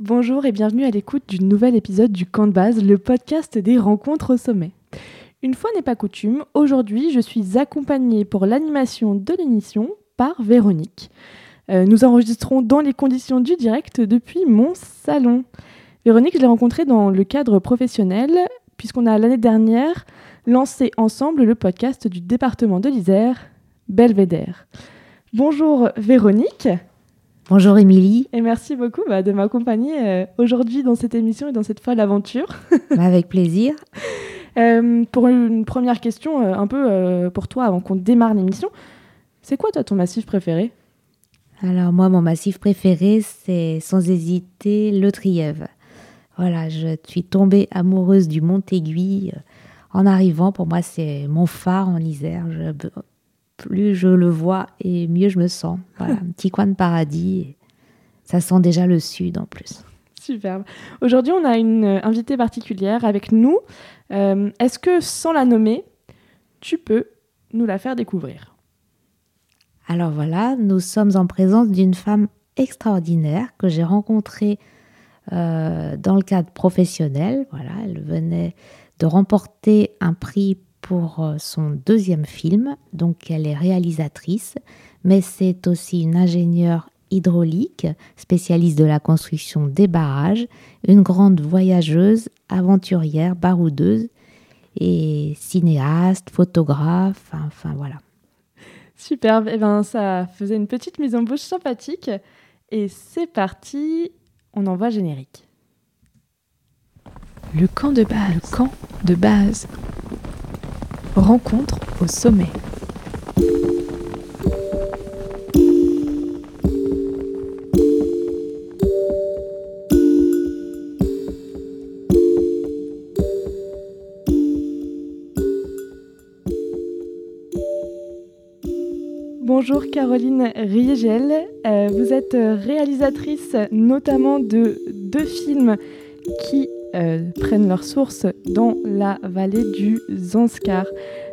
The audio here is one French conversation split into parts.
Bonjour et bienvenue à l'écoute du nouvel épisode du Camp de base, le podcast des rencontres au sommet. Une fois n'est pas coutume, aujourd'hui je suis accompagnée pour l'animation de l'émission par Véronique. Euh, nous enregistrons dans les conditions du direct depuis mon salon. Véronique, je l'ai rencontrée dans le cadre professionnel, puisqu'on a l'année dernière lancé ensemble le podcast du département de l'Isère, Belvédère. Bonjour Véronique. Bonjour Émilie. Et merci beaucoup bah, de m'accompagner euh, aujourd'hui dans cette émission et dans cette folle aventure. Bah, avec plaisir. Euh, pour une première question, euh, un peu pour toi avant qu'on démarre l'émission, c'est quoi toi ton massif préféré? Alors moi, mon massif préféré, c'est sans hésiter le Trièvre. Voilà, je suis tombée amoureuse du Mont Aiguille en arrivant. Pour moi, c'est mon phare en Isère. Je, plus je le vois et mieux je me sens. Voilà, un petit coin de paradis. Ça sent déjà le sud en plus. Superbe. Aujourd'hui, on a une invitée particulière avec nous. Euh, est-ce que, sans la nommer, tu peux nous la faire découvrir? Alors voilà, nous sommes en présence d'une femme extraordinaire que j'ai rencontrée euh, dans le cadre professionnel. Voilà, elle venait de remporter un prix pour euh, son deuxième film. Donc elle est réalisatrice, mais c'est aussi une ingénieure hydraulique, spécialiste de la construction des barrages, une grande voyageuse, aventurière, baroudeuse et cinéaste, photographe, enfin voilà. Superbe, et eh ben, ça faisait une petite mise en bouche sympathique. Et c'est parti, on envoie générique. Le camp de base. Le camp de base. Rencontre au sommet. Bonjour Caroline Riegel, euh, vous êtes réalisatrice notamment de deux films qui euh, prennent leur source dans la vallée du Zanskar.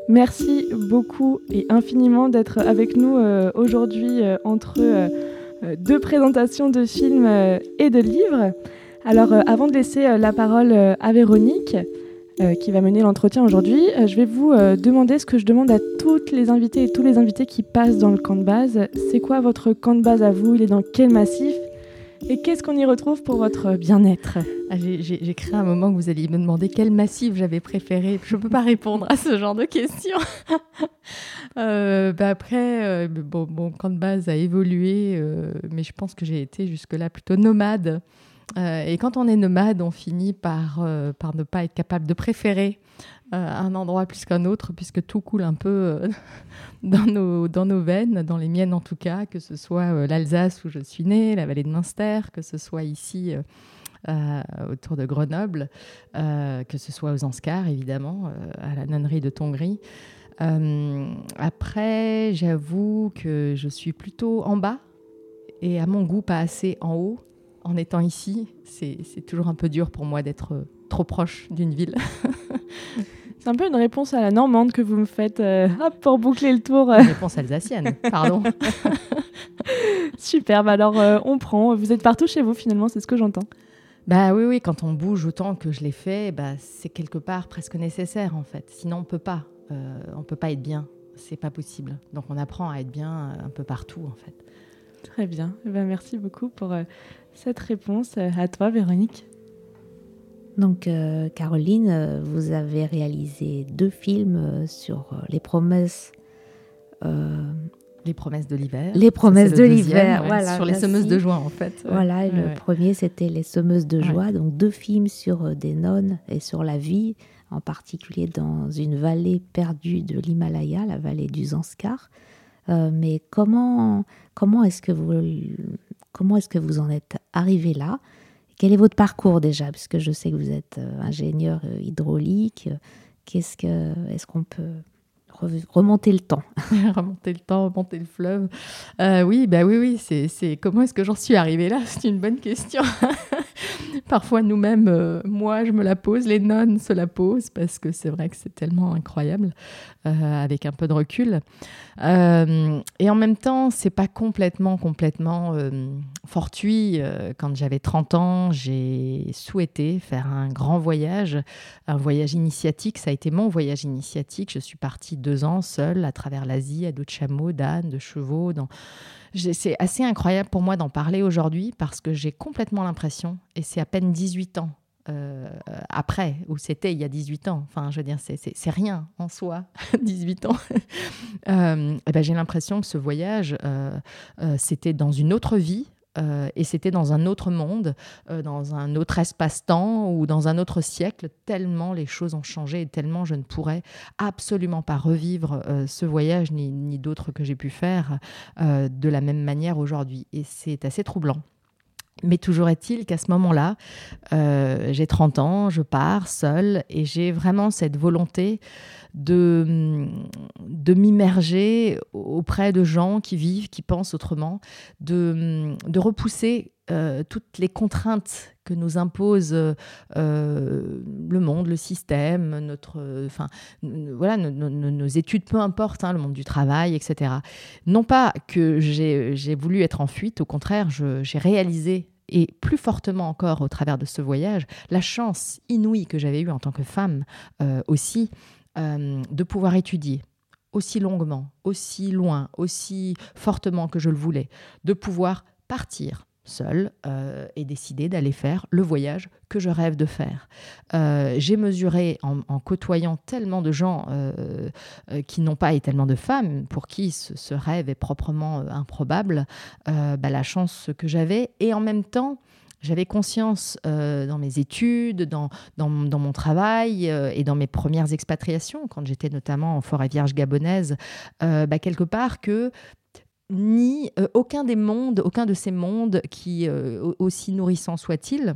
Merci beaucoup et infiniment d'être avec nous euh, aujourd'hui euh, entre deux présentations de films et de livres. Alors avant de laisser la parole à Véronique, qui va mener l'entretien aujourd'hui, je vais vous demander ce que je demande à toutes les invités et tous les invités qui passent dans le camp de base. C'est quoi votre camp de base à vous? Il est dans quel massif? Et qu'est-ce qu'on y retrouve pour votre bien-être? Ah, J'ai créé un moment que vous alliez me demander quel massif j'avais préféré. Je ne peux pas répondre à ce genre de questions. euh, bah après, euh, bon, mon camp de base a évolué, euh, mais je pense que j'ai été jusque-là plutôt nomade. Euh, et quand on est nomade, on finit par, par ne pas être capable de préférer un endroit plus qu'un autre, puisque tout coule un peu dans, nos, dans nos veines, dans les miennes en tout cas, que ce soit euh, l'Alsace où je suis née, la vallée de Münster, que ce soit ici euh, euh, autour de Grenoble, que ce soit aux Anscars évidemment, à la nonnerie de Tongres. après, j'avoue que je suis plutôt en bas et à mon goût pas assez en haut. En étant ici, c'est toujours un peu dur pour moi d'être trop proche d'une ville. C'est un peu une réponse à la normande que vous me faites euh, pour boucler le tour. Une réponse alsacienne, pardon. Superbe, alors euh, on prend. Vous êtes partout chez vous finalement, c'est ce que j'entends. Bah oui, oui, quand on bouge autant que je l'ai fait, bah, c'est quelque part presque nécessaire en fait. Sinon on peut pas, euh, on peut pas être bien, c'est pas possible. Donc on apprend à être bien un peu partout en fait. Très bien, eh ben, merci beaucoup pour cette réponse. À toi Véronique. Donc, euh, Caroline, euh, vous avez réalisé deux films euh, sur les promesses. les promesses de l'hiver. Les promesses de l'hiver, voilà. Sur les semeuses de joie, en fait. Voilà, le premier, c'était Les semeuses de joie. Donc, deux films sur des nonnes et sur la vie, en particulier dans une vallée perdue de l'Himalaya, la vallée du Zanskar. mais comment, comment est-ce que vous comment est-ce que vous en êtes arrivé là? Quel est votre parcours déjà Puisque je sais que vous êtes euh, ingénieur euh, hydraulique. Qu'est-ce que, est-ce qu'on peut remonter le temps Remonter le temps, remonter le fleuve. Euh, oui, bah oui, oui. C'est, comment est-ce que j'en suis arrivée là? C'est une bonne question. parfois nous-mêmes, moi je me la pose, les nonnes se la posent, parce que c'est vrai que c'est tellement incroyable, avec un peu de recul. et en même temps, c'est pas complètement, complètement fortuit. quand j'avais 30 ans, j'ai souhaité faire un grand voyage, un voyage initiatique. Ça a été mon voyage initiatique. Je suis partie deux ans seule à travers l'Asie, à dos de chameaux, d'ânes, de chevaux. Dans... C'est assez incroyable pour moi d'en parler aujourd'hui parce que j'ai complètement l'impression, et c'est à peine 18 ans euh, après, où c'était il y a 18 ans. Enfin, je veux dire, c'est rien en soi, 18 ans. euh, ben, J'ai l'impression que ce voyage, euh, euh, c'était dans une autre vie, euh, et c'était dans un autre monde, euh, dans un autre espace-temps ou dans un autre siècle, tellement les choses ont changé et tellement je ne pourrais absolument pas revivre euh, ce voyage ni, ni d'autres que j'ai pu faire de la même manière aujourd'hui. Et c'est assez troublant. Mais toujours est-il qu'à ce moment-là, j'ai 30 ans, je pars seule et j'ai vraiment cette volonté de, de m'immerger auprès de gens qui vivent, qui pensent autrement, de, de repousser euh, toutes les contraintes que nous impose euh, le monde, le système, notre, enfin, voilà, nos, études, peu importe, hein, le monde du travail, etc. Non pas que j'ai voulu être en fuite, au contraire, j'ai réalisé et plus fortement encore au travers de ce voyage, la chance inouïe que j'avais eue en tant que femme euh, aussi euh, de pouvoir étudier aussi longuement, aussi loin, aussi fortement que je le voulais, de pouvoir partir seule euh, et décider d'aller faire le voyage que je rêve de faire. Euh, j'ai mesuré en, côtoyant tellement de gens qui n'ont pas et tellement de femmes pour qui ce, rêve est proprement improbable, bah, la chance que j'avais et en même temps j'avais conscience euh, dans mes études, dans, dans, mon travail euh, et dans mes premières expatriations, quand j'étais notamment en forêt vierge gabonaise, euh, bah, quelque part que ni aucun des mondes, aucun de ces mondes qui, aussi nourrissants soient-ils,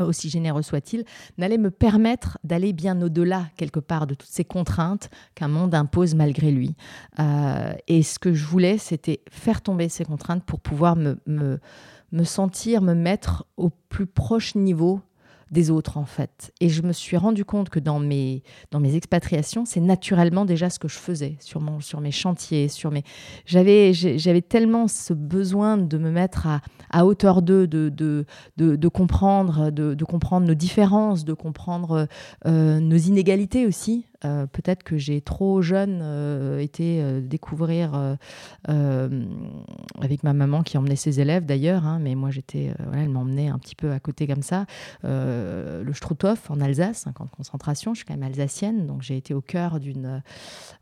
aussi généreux soit-il, n'allait me permettre d'aller bien au-delà, quelque part, de toutes ces contraintes qu'un monde impose malgré lui. et ce que je voulais, c'était faire tomber ces contraintes pour pouvoir me me sentir, me mettre au plus proche niveau des autres en fait. Et je me suis rendu compte que dans mes, dans mes expatriations, c'est naturellement déjà ce que je faisais sur, sur mes chantiers, sur mes... J'avais, j'avais tellement ce besoin de me mettre à, à hauteur d'eux, de, de, de, comprendre, de, de, comprendre nos différences, de comprendre euh, nos inégalités aussi. Euh, peut-être que j'ai trop jeune euh, été euh, découvrir avec ma maman qui emmenait ses élèves d'ailleurs, hein, mais moi j'étais, voilà, elle m'emmenait un petit peu à côté comme ça. le Struthof en Alsace, un camp de concentration. Je suis quand même alsacienne, donc j'ai été au cœur d'une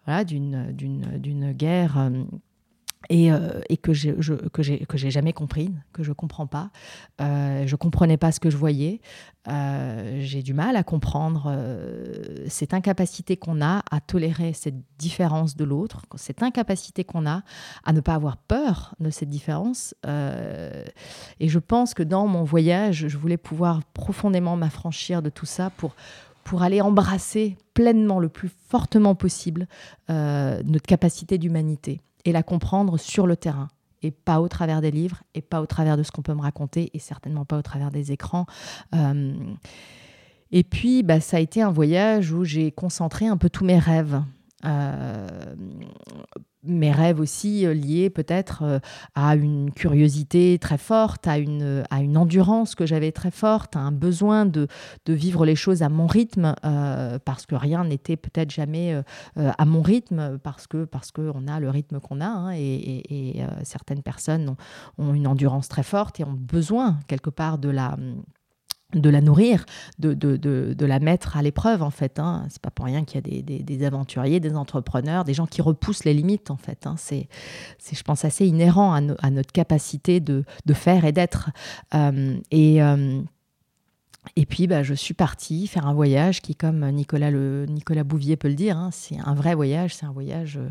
voilà, d'une, d'une, d'une guerre et, euh, et, que que j'ai que j'ai jamais compris, que je comprends pas. Euh, je comprenais pas ce que je voyais. Euh, j'ai du mal à comprendre euh, cette incapacité qu'on a à tolérer cette différence de l'autre, cette incapacité qu'on a à ne pas avoir peur de cette différence. et je pense que dans mon voyage, je voulais pouvoir profondément m'affranchir de tout ça pour pour aller embrasser pleinement, le plus fortement possible, notre capacité d'humanité et la comprendre sur le terrain et pas au travers des livres et pas au travers de ce qu'on peut me raconter et certainement pas au travers des écrans. Euh, et puis, bah, ça a été un voyage où j'ai concentré un peu tous mes rêves. Euh, mes rêves aussi euh, liés peut-être euh, à une curiosité très forte, à une, à une endurance que j'avais très forte, à un besoin de, de vivre les choses à mon rythme, parce que rien n'était peut-être jamais à mon rythme, parce parce qu'on a le rythme qu'on a, hein, et, certaines personnes ont, une endurance très forte et ont besoin quelque part de la de la nourrir, de, de, de, la mettre à l'épreuve en fait. Hein. C'est pas pour rien qu'il y a des, des, aventuriers, des entrepreneurs, des gens qui repoussent les limites en fait. Hein. C'est, je pense, assez inhérent à, notre capacité de, faire et d'être. Euh, et, euh, et puis, bah, je suis partie faire un voyage qui, comme Nicolas, le, Nicolas Bouvier peut le dire, hein, c'est un vrai voyage. C'est un voyage, euh,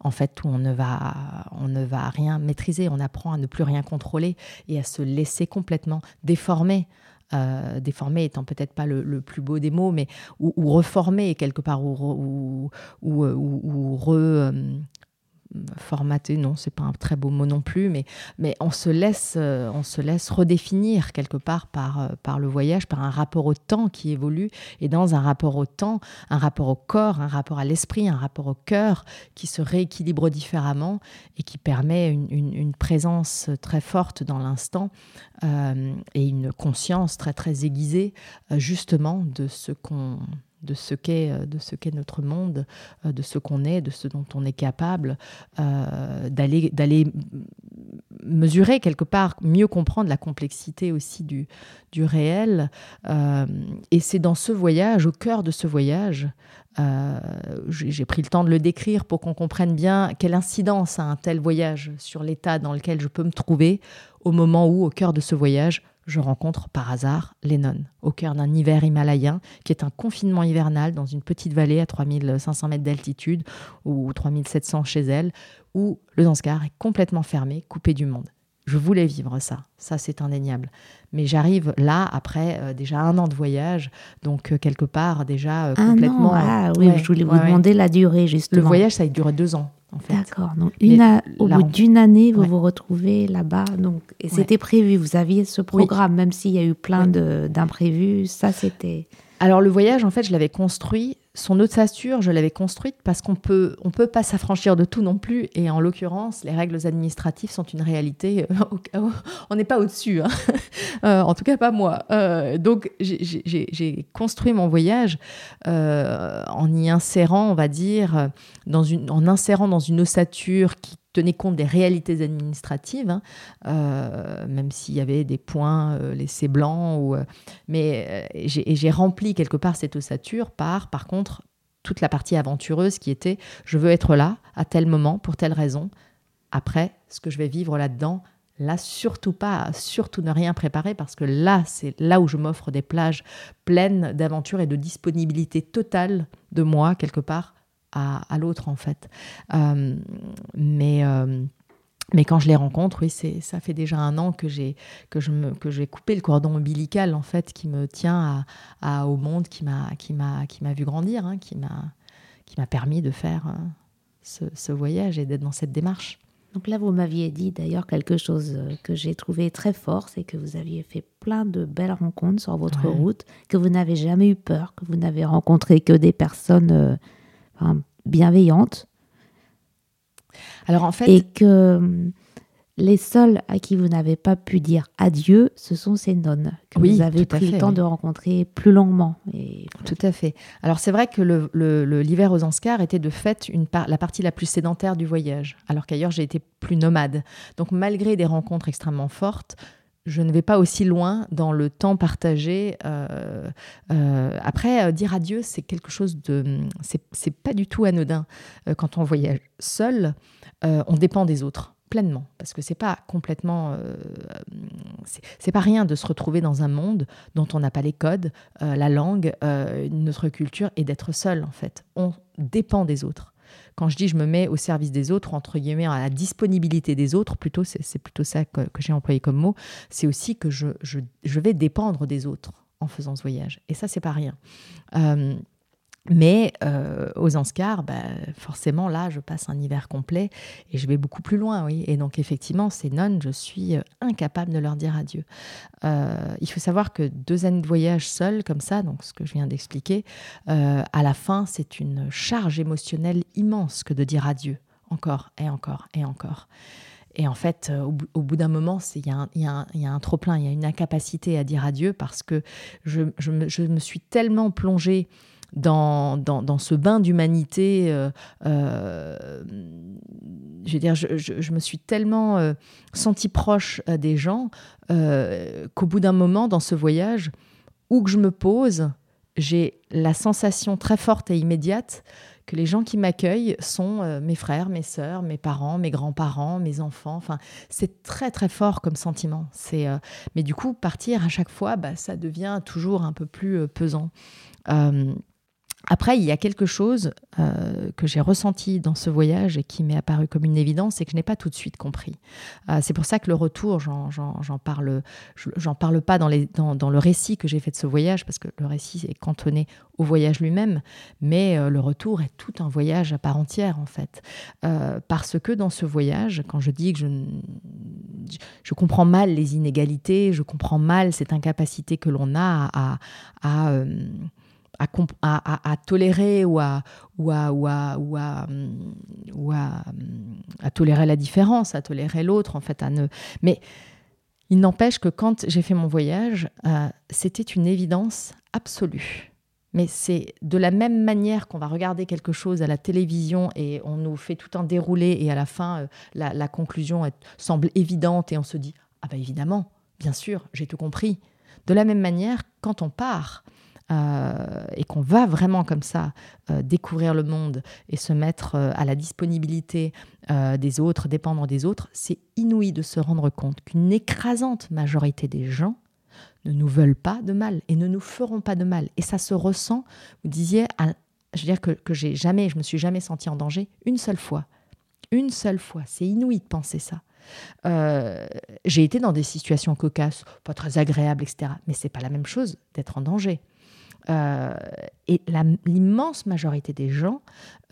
en fait, où on ne, va, on ne va rien maîtriser. On apprend à ne plus rien contrôler et à se laisser complètement déformer euh, déformé étant peut-être pas le, plus beau des mots, mais ou, ou reformé quelque part, ou, ou, ou, euh, re, euh, formaté, non, c'est pas un très beau mot non plus, mais, mais on, se laisse, euh, on se laisse redéfinir quelque part par, euh, par le voyage, par un rapport au temps qui évolue, et dans un rapport au temps, un rapport au corps, un rapport à l'esprit, un rapport au cœur qui se rééquilibre différemment et qui permet une, une, présence très forte dans l'instant euh, et une conscience très très aiguisée justement de ce qu'on de ce qu'est euh, de ce qu'est notre monde, euh, de ce qu'on est, de ce dont on est capable, euh, d'aller d'aller mesurer quelque part, mieux comprendre la complexité aussi du, du réel. et c'est dans ce voyage, au cœur de ce voyage, j'ai pris le temps de le décrire pour qu'on comprenne bien quelle incidence a un tel voyage sur l'état dans lequel je peux me trouver au moment où, au cœur de ce voyage, je rencontre par hasard Lennon, au cœur d'un hiver himalayen, qui est un confinement hivernal dans une petite vallée à 3500 mètres d'altitude, ou 3700 chez elle, où le Zanskar est complètement fermé, coupé du monde. Je voulais vivre ça, ça c'est indéniable. Mais j'arrive là après euh, déjà un an de voyage, donc euh, quelque part déjà euh, complètement. ah oui, je voulais vous demander la durée justement. Le voyage ça a duré deux ans. D'accord. Donc, une au bout d'une année, vous vous retrouvez là-bas. Donc, et c'était prévu. Vous aviez ce programme, même s'il y a eu plein d'imprévus. Ça, c'était. Alors, le voyage, en fait, je l'avais construit son ossature, je l'avais construite parce qu'on peut, on peut pas s'affranchir de tout non plus. Et en l'occurrence, les règles administratives sont une réalité. Euh, on n'est pas au-dessus, hein. euh, en tout cas pas moi. Euh, donc j'ai construit mon voyage en y insérant, on va dire, en insérant dans une ossature qui tenait compte des réalités administratives, hein, euh, même s'il y avait des points euh, laissés blancs. Ou, euh, mais j'ai rempli quelque part cette ossature par, par contre, toute la partie aventureuse qui était je veux être là à tel moment pour telle raison. Après, ce que je vais vivre là-dedans, là surtout pas, surtout ne rien préparer parce que là, c'est là où je m'offre des plages pleines d'aventure et de disponibilité totale de moi quelque part à, l'autre en fait. Euh, mais euh, mais quand je les rencontre, oui, c'est ça fait déjà un an que j'ai que je me que j'ai coupé le cordon ombilical en fait qui me tient à, au monde qui m'a qui m'a qui m'a vu grandir, hein, qui m'a qui m'a permis de faire euh, ce, ce voyage et d'être dans cette démarche. Donc là, vous m'aviez dit d'ailleurs quelque chose que j'ai trouvé très fort, c'est que vous aviez fait plein de belles rencontres sur votre route, que vous n'avez jamais eu peur, que vous n'avez rencontré que des personnes bienveillante. Alors en fait, et que hum, les seuls à qui vous n'avez pas pu dire adieu, ce sont ces nonnes que vous avez pris le temps de rencontrer plus longuement. Et... Tout à fait. Alors c'est vrai que l'hiver le, le, aux Anscars était de fait une la partie la plus sédentaire du voyage, alors qu'ailleurs j'ai été plus nomade. Donc malgré des rencontres extrêmement fortes, je ne vais pas aussi loin dans le temps partagé. Euh, euh, après, euh, dire adieu, c'est quelque chose de. C'est pas du tout anodin. quand on voyage seul, on dépend des autres pleinement parce que c'est pas complètement c'est pas rien de se retrouver dans un monde dont on n'a pas les codes la langue notre culture et d'être seul en fait on dépend des autres quand je dis je me mets au service des autres, entre guillemets, à la disponibilité des autres, plutôt, c'est plutôt ça que, j'ai employé comme mot, c'est aussi que je, je, vais dépendre des autres en faisant ce voyage. Et ça, c'est pas rien. Euh, mais euh, aux Anscars, bah, forcément, là, je passe un hiver complet et je vais beaucoup plus loin, oui. Et donc, effectivement, ces nonnes, je suis euh, incapable de leur dire adieu. Euh, il faut savoir que deux années de voyage seul, comme ça, donc ce que je viens d'expliquer, à la fin, c'est une charge émotionnelle immense que de dire adieu, encore et encore et encore. Et en fait, au bout, d'un moment, il y, a un trop-plein, il y a une incapacité à dire adieu parce que je, je me suis tellement plongée dans, dans, ce bain d'humanité. Euh, euh, je veux dire, je, me suis tellement euh, sentie proche des gens qu'au bout d'un moment, dans ce voyage, où que je me pose, j'ai la sensation très forte et immédiate que les gens qui m'accueillent sont mes frères, mes sœurs, mes parents, mes grands-parents, mes enfants. Enfin, c'est très très fort comme sentiment. C'est, mais du coup, partir à chaque fois, bah, ça devient toujours un peu plus pesant. Après, il y a quelque chose euh, que j'ai ressenti dans ce voyage et qui m'est apparu comme une évidence et que je n'ai pas tout de suite compris. Euh, c'est pour ça que le retour, j'en parle, j'en parle pas dans, le récit que j'ai fait de ce voyage, parce que le récit est cantonné au voyage lui-même, mais euh, le retour est tout un voyage à part entière en fait. parce que dans ce voyage, quand je dis que je, comprends mal les inégalités, je comprends mal cette incapacité que l'on a à, à, tolérer ou à, tolérer la différence, à tolérer l'autre, en fait. À. Mais il n'empêche que quand j'ai fait mon voyage, euh, c'était une évidence absolue. Mais c'est de la même manière qu'on va regarder quelque chose à la télévision et on nous fait tout un déroulé et à la fin, euh, la, la, conclusion semble évidente et on se dit Ah ben évidemment, bien sûr, j'ai tout compris. De la même manière, quand on part, euh, et qu'on va vraiment comme ça euh, découvrir le monde et se mettre euh, à la disponibilité des autres, dépendre des autres, c'est inouï de se rendre compte qu'une écrasante majorité des gens ne nous veulent pas de mal et ne nous feront pas de mal. Et ça se ressent, vous disiez, je veux dire que, que j'ai jamais, je me suis jamais senti en danger une seule fois. Une seule fois. C'est inouï de penser ça. j'ai été dans des situations cocasses, pas très agréables, etc. Mais c'est pas la même chose d'être en danger. Euh, et l'immense majorité des gens,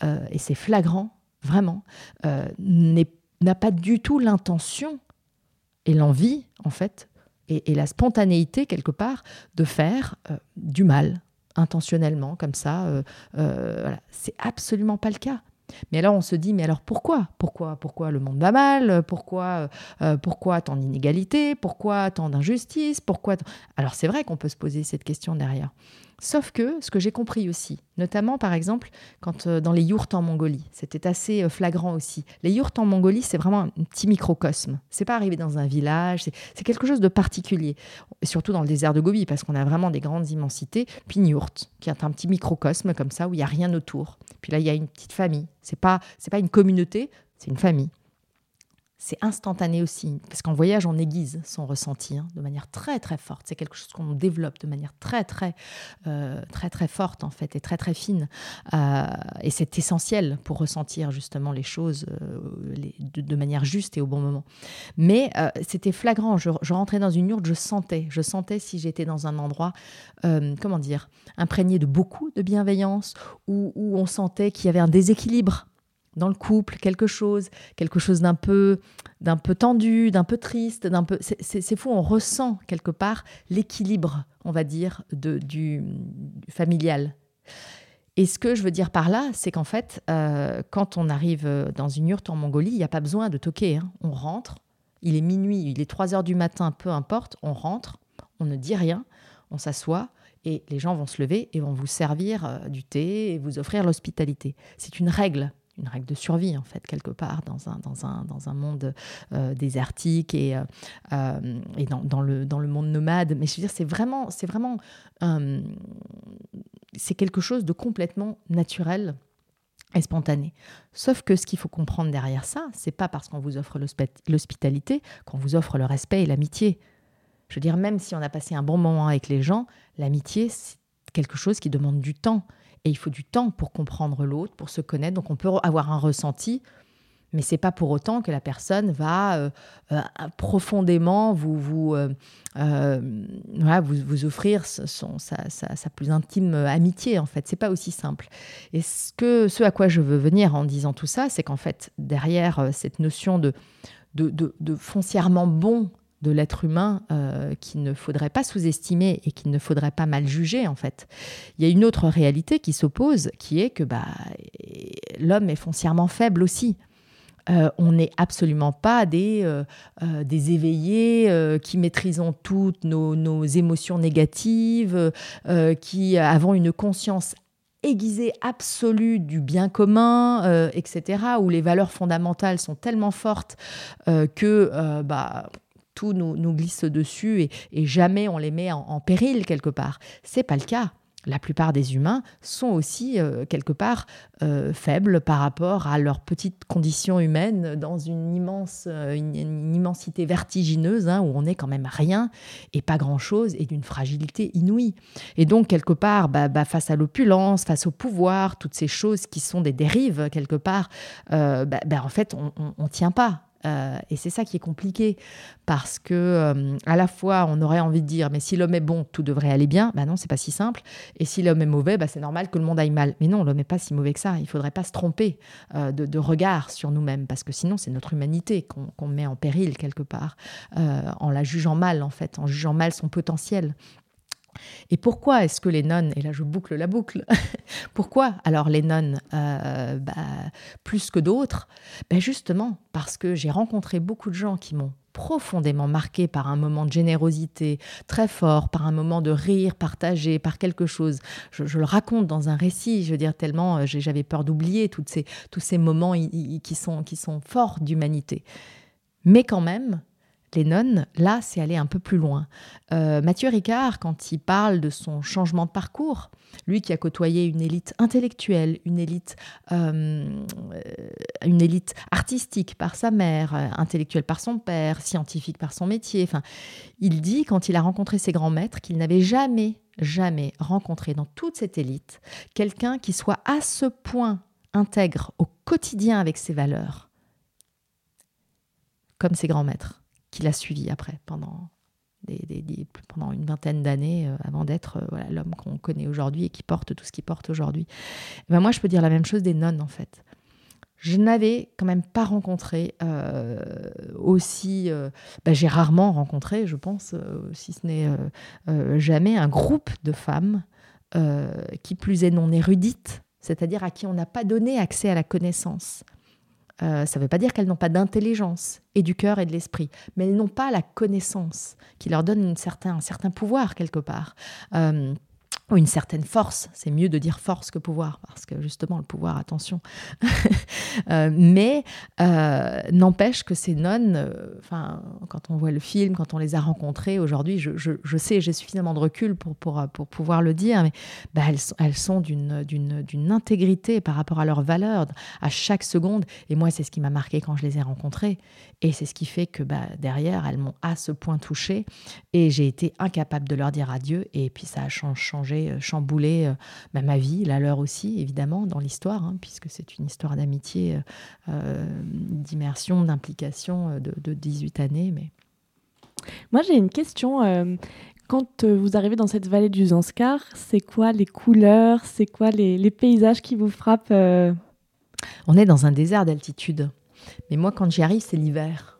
euh, et c'est flagrant, vraiment, euh, n'a pas du tout l'intention et l'envie, en fait, et, la spontanéité, quelque part, de faire du mal intentionnellement, comme ça. voilà. C'est absolument pas le cas. Mais alors on se dit, mais alors pourquoi? Pourquoi Pourquoi le monde va mal? Pourquoi, pourquoi tant d'inégalités? Pourquoi tant d'injustices? Pourquoi Alors c'est vrai qu'on peut se poser cette question derrière. Sauf que ce que j'ai compris aussi, notamment par exemple quand euh, dans les yourtes en Mongolie, c'était assez euh, flagrant aussi. Les yourtes en Mongolie, c'est vraiment un petit microcosme. C'est pas arrivé dans un village, c'est quelque chose de particulier. Et surtout dans le désert de Gobi, parce qu'on a vraiment des grandes immensités. Puis une qui est un petit microcosme comme ça, où il n'y a rien autour. Puis là, il y a une petite famille. C'est pas, c'est pas une communauté, c'est une famille c'est instantané aussi, parce qu'en voyage, on aiguise son ressenti hein, de manière très très forte. C'est quelque chose qu'on développe de manière très très euh, très très forte en fait et très très fine. Euh, et c'est essentiel pour ressentir justement les choses euh, de, manière juste et au bon moment. Mais c'était flagrant. Je, rentrais dans une yourte, je sentais, je sentais si j'étais dans un endroit, comment dire, imprégné de beaucoup de bienveillance, où on sentait qu'il y avait un déséquilibre dans le couple, quelque chose, quelque chose d'un peu, d'un peu tendu, d'un peu triste, d'un peu. C'est fou, on ressent quelque part l'équilibre, on va dire, de, du, familial. Et ce que je veux dire par là, c'est qu'en fait, euh, quand on arrive dans une yourte en Mongolie, il n'y a pas besoin de toquer. Hein. On rentre, il est minuit, il est 3 heures du matin, peu importe, on rentre, on ne dit rien, on s'assoit et les gens vont se lever et vont vous servir euh, du thé et vous offrir l'hospitalité. C'est une règle une règle de survie, en fait, quelque part, dans un, dans un, dans un monde euh, désertique et, euh, euh, et dans, le, dans le monde nomade. Mais je veux dire, c'est vraiment, c'est vraiment, c'est quelque chose de complètement naturel et spontané. Sauf que ce qu'il faut comprendre derrière ça, c'est pas parce qu'on vous offre l'hospitalité qu'on vous offre le respect et l'amitié. Je veux dire, même si on a passé un bon moment avec les gens, l'amitié, c'est quelque chose qui demande du temps. Et il faut du temps pour comprendre l'autre, pour se connaître. Donc on peut avoir un ressenti, mais c'est pas pour autant que la personne va euh, euh, profondément vous vous, euh, vous, vous, offrir son, sa, sa, plus intime amitié en fait c'est pas aussi simple et ce que ce à quoi je veux venir en disant tout ça c'est qu'en fait derrière cette notion de, de, de foncièrement bon de l'être humain euh, qu'il ne faudrait pas sous-estimer et qu'il ne faudrait pas mal juger en fait. Il y a une autre réalité qui s'oppose, qui est que bah, l'homme est foncièrement faible aussi. Euh, on n'est absolument pas des, euh, des éveillés qui maîtrisons toutes nos, nos émotions négatives, qui avons une conscience aiguisée absolue du bien commun, etc., où les valeurs fondamentales sont tellement fortes que bah, tout nous, glisse dessus et, jamais on les met en, péril quelque part. C'est pas le cas. la plupart des humains sont aussi euh, quelque part euh, faibles par rapport à leurs petites conditions humaines dans une immense euh, immensité vertigineuse hein, où on n'est quand même rien et pas grand chose et d'une fragilité inouïe. Et donc quelque part, bah, bah, face à l'opulence, face au pouvoir, toutes ces choses qui sont des dérives quelque part, bah, en fait on, ne tient pas. Euh, et c'est ça qui est compliqué parce que euh, à la fois on aurait envie de dire mais si l'homme est bon tout devrait aller bien, bah non c'est pas si simple. Et si l'homme est mauvais, bah c'est normal que le monde aille mal. Mais non l'homme n'est pas si mauvais que ça. Il faudrait pas se tromper euh, de, regard sur nous-mêmes parce que sinon c'est notre humanité qu'on met en péril quelque part en la jugeant mal en fait, en jugeant mal son potentiel. Et pourquoi est-ce que les nonnes, et là je boucle la boucle, pourquoi alors les nonnes euh, bah, plus que d'autres? Ben Justement parce que j'ai rencontré beaucoup de gens qui m'ont profondément marqué par un moment de générosité très fort, par un moment de rire partagé, par quelque chose. Je, le raconte dans un récit, je veux dire, tellement euh, j'avais peur d'oublier ces, tous ces moments qui sont, qui sont forts d'humanité. Mais quand même, les nonnes, là, c'est aller un peu plus loin. Euh, Mathieu Ricard, quand il parle de son changement de parcours, lui qui a côtoyé une élite intellectuelle, une élite, euh, artistique par sa mère, intellectuelle par son père, scientifique par son métier, enfin, il dit, quand il a rencontré ses grands maîtres, qu'il n'avait jamais, jamais rencontré dans toute cette élite quelqu'un qui soit à ce point intègre au quotidien avec ses valeurs, comme ses grands maîtres qu'il a suivi après pendant, pendant une vingtaine d'années euh, avant d'être euh, voilà, l'homme qu'on connaît aujourd'hui et qui porte tout ce qu'il porte aujourd'hui. Ben moi, je peux dire la même chose des nonnes, en fait. Je n'avais quand même pas rencontré euh, aussi, ben, j'ai rarement rencontré, je pense, si ce n'est jamais, un groupe de femmes qui plus est non érudites, c'est-à-dire à qui on n'a pas donné accès à la connaissance, euh, ça ne veut pas dire qu'elles n'ont pas d'intelligence et du cœur et de l'esprit, mais elles n'ont pas la connaissance qui leur donne un certain pouvoir quelque part. Euh, une certaine force. C'est mieux de dire force que pouvoir, parce que justement, le pouvoir, attention. Euh, mais euh, n'empêche que ces nonnes, euh, quand on voit le film, quand on les a rencontrées aujourd'hui, je, sais, j'ai suffisamment de recul pour, pouvoir le dire, mais bah, elles, elles sont d'une intégrité par rapport à leurs valeurs à chaque seconde. Et moi, c'est ce qui m'a marqué quand je les ai rencontrées. Et c'est ce qui fait que bah, derrière, elles m'ont à ce point touchée. Et j'ai été incapable de leur dire adieu. Et puis ça a changé euh, chambouler euh, bah, ma vie, la leur aussi, évidemment, dans l'histoire, hein, puisque c'est une histoire d'amitié, euh, d'immersion, d'implication de, 18 années. Mais... Moi, j'ai une question. quand vous arrivez dans cette vallée du Zanskar, c'est quoi les couleurs, c'est quoi les, paysages qui vous frappent On est dans un désert d'altitude. Mais moi, quand j'y arrive, c'est l'hiver.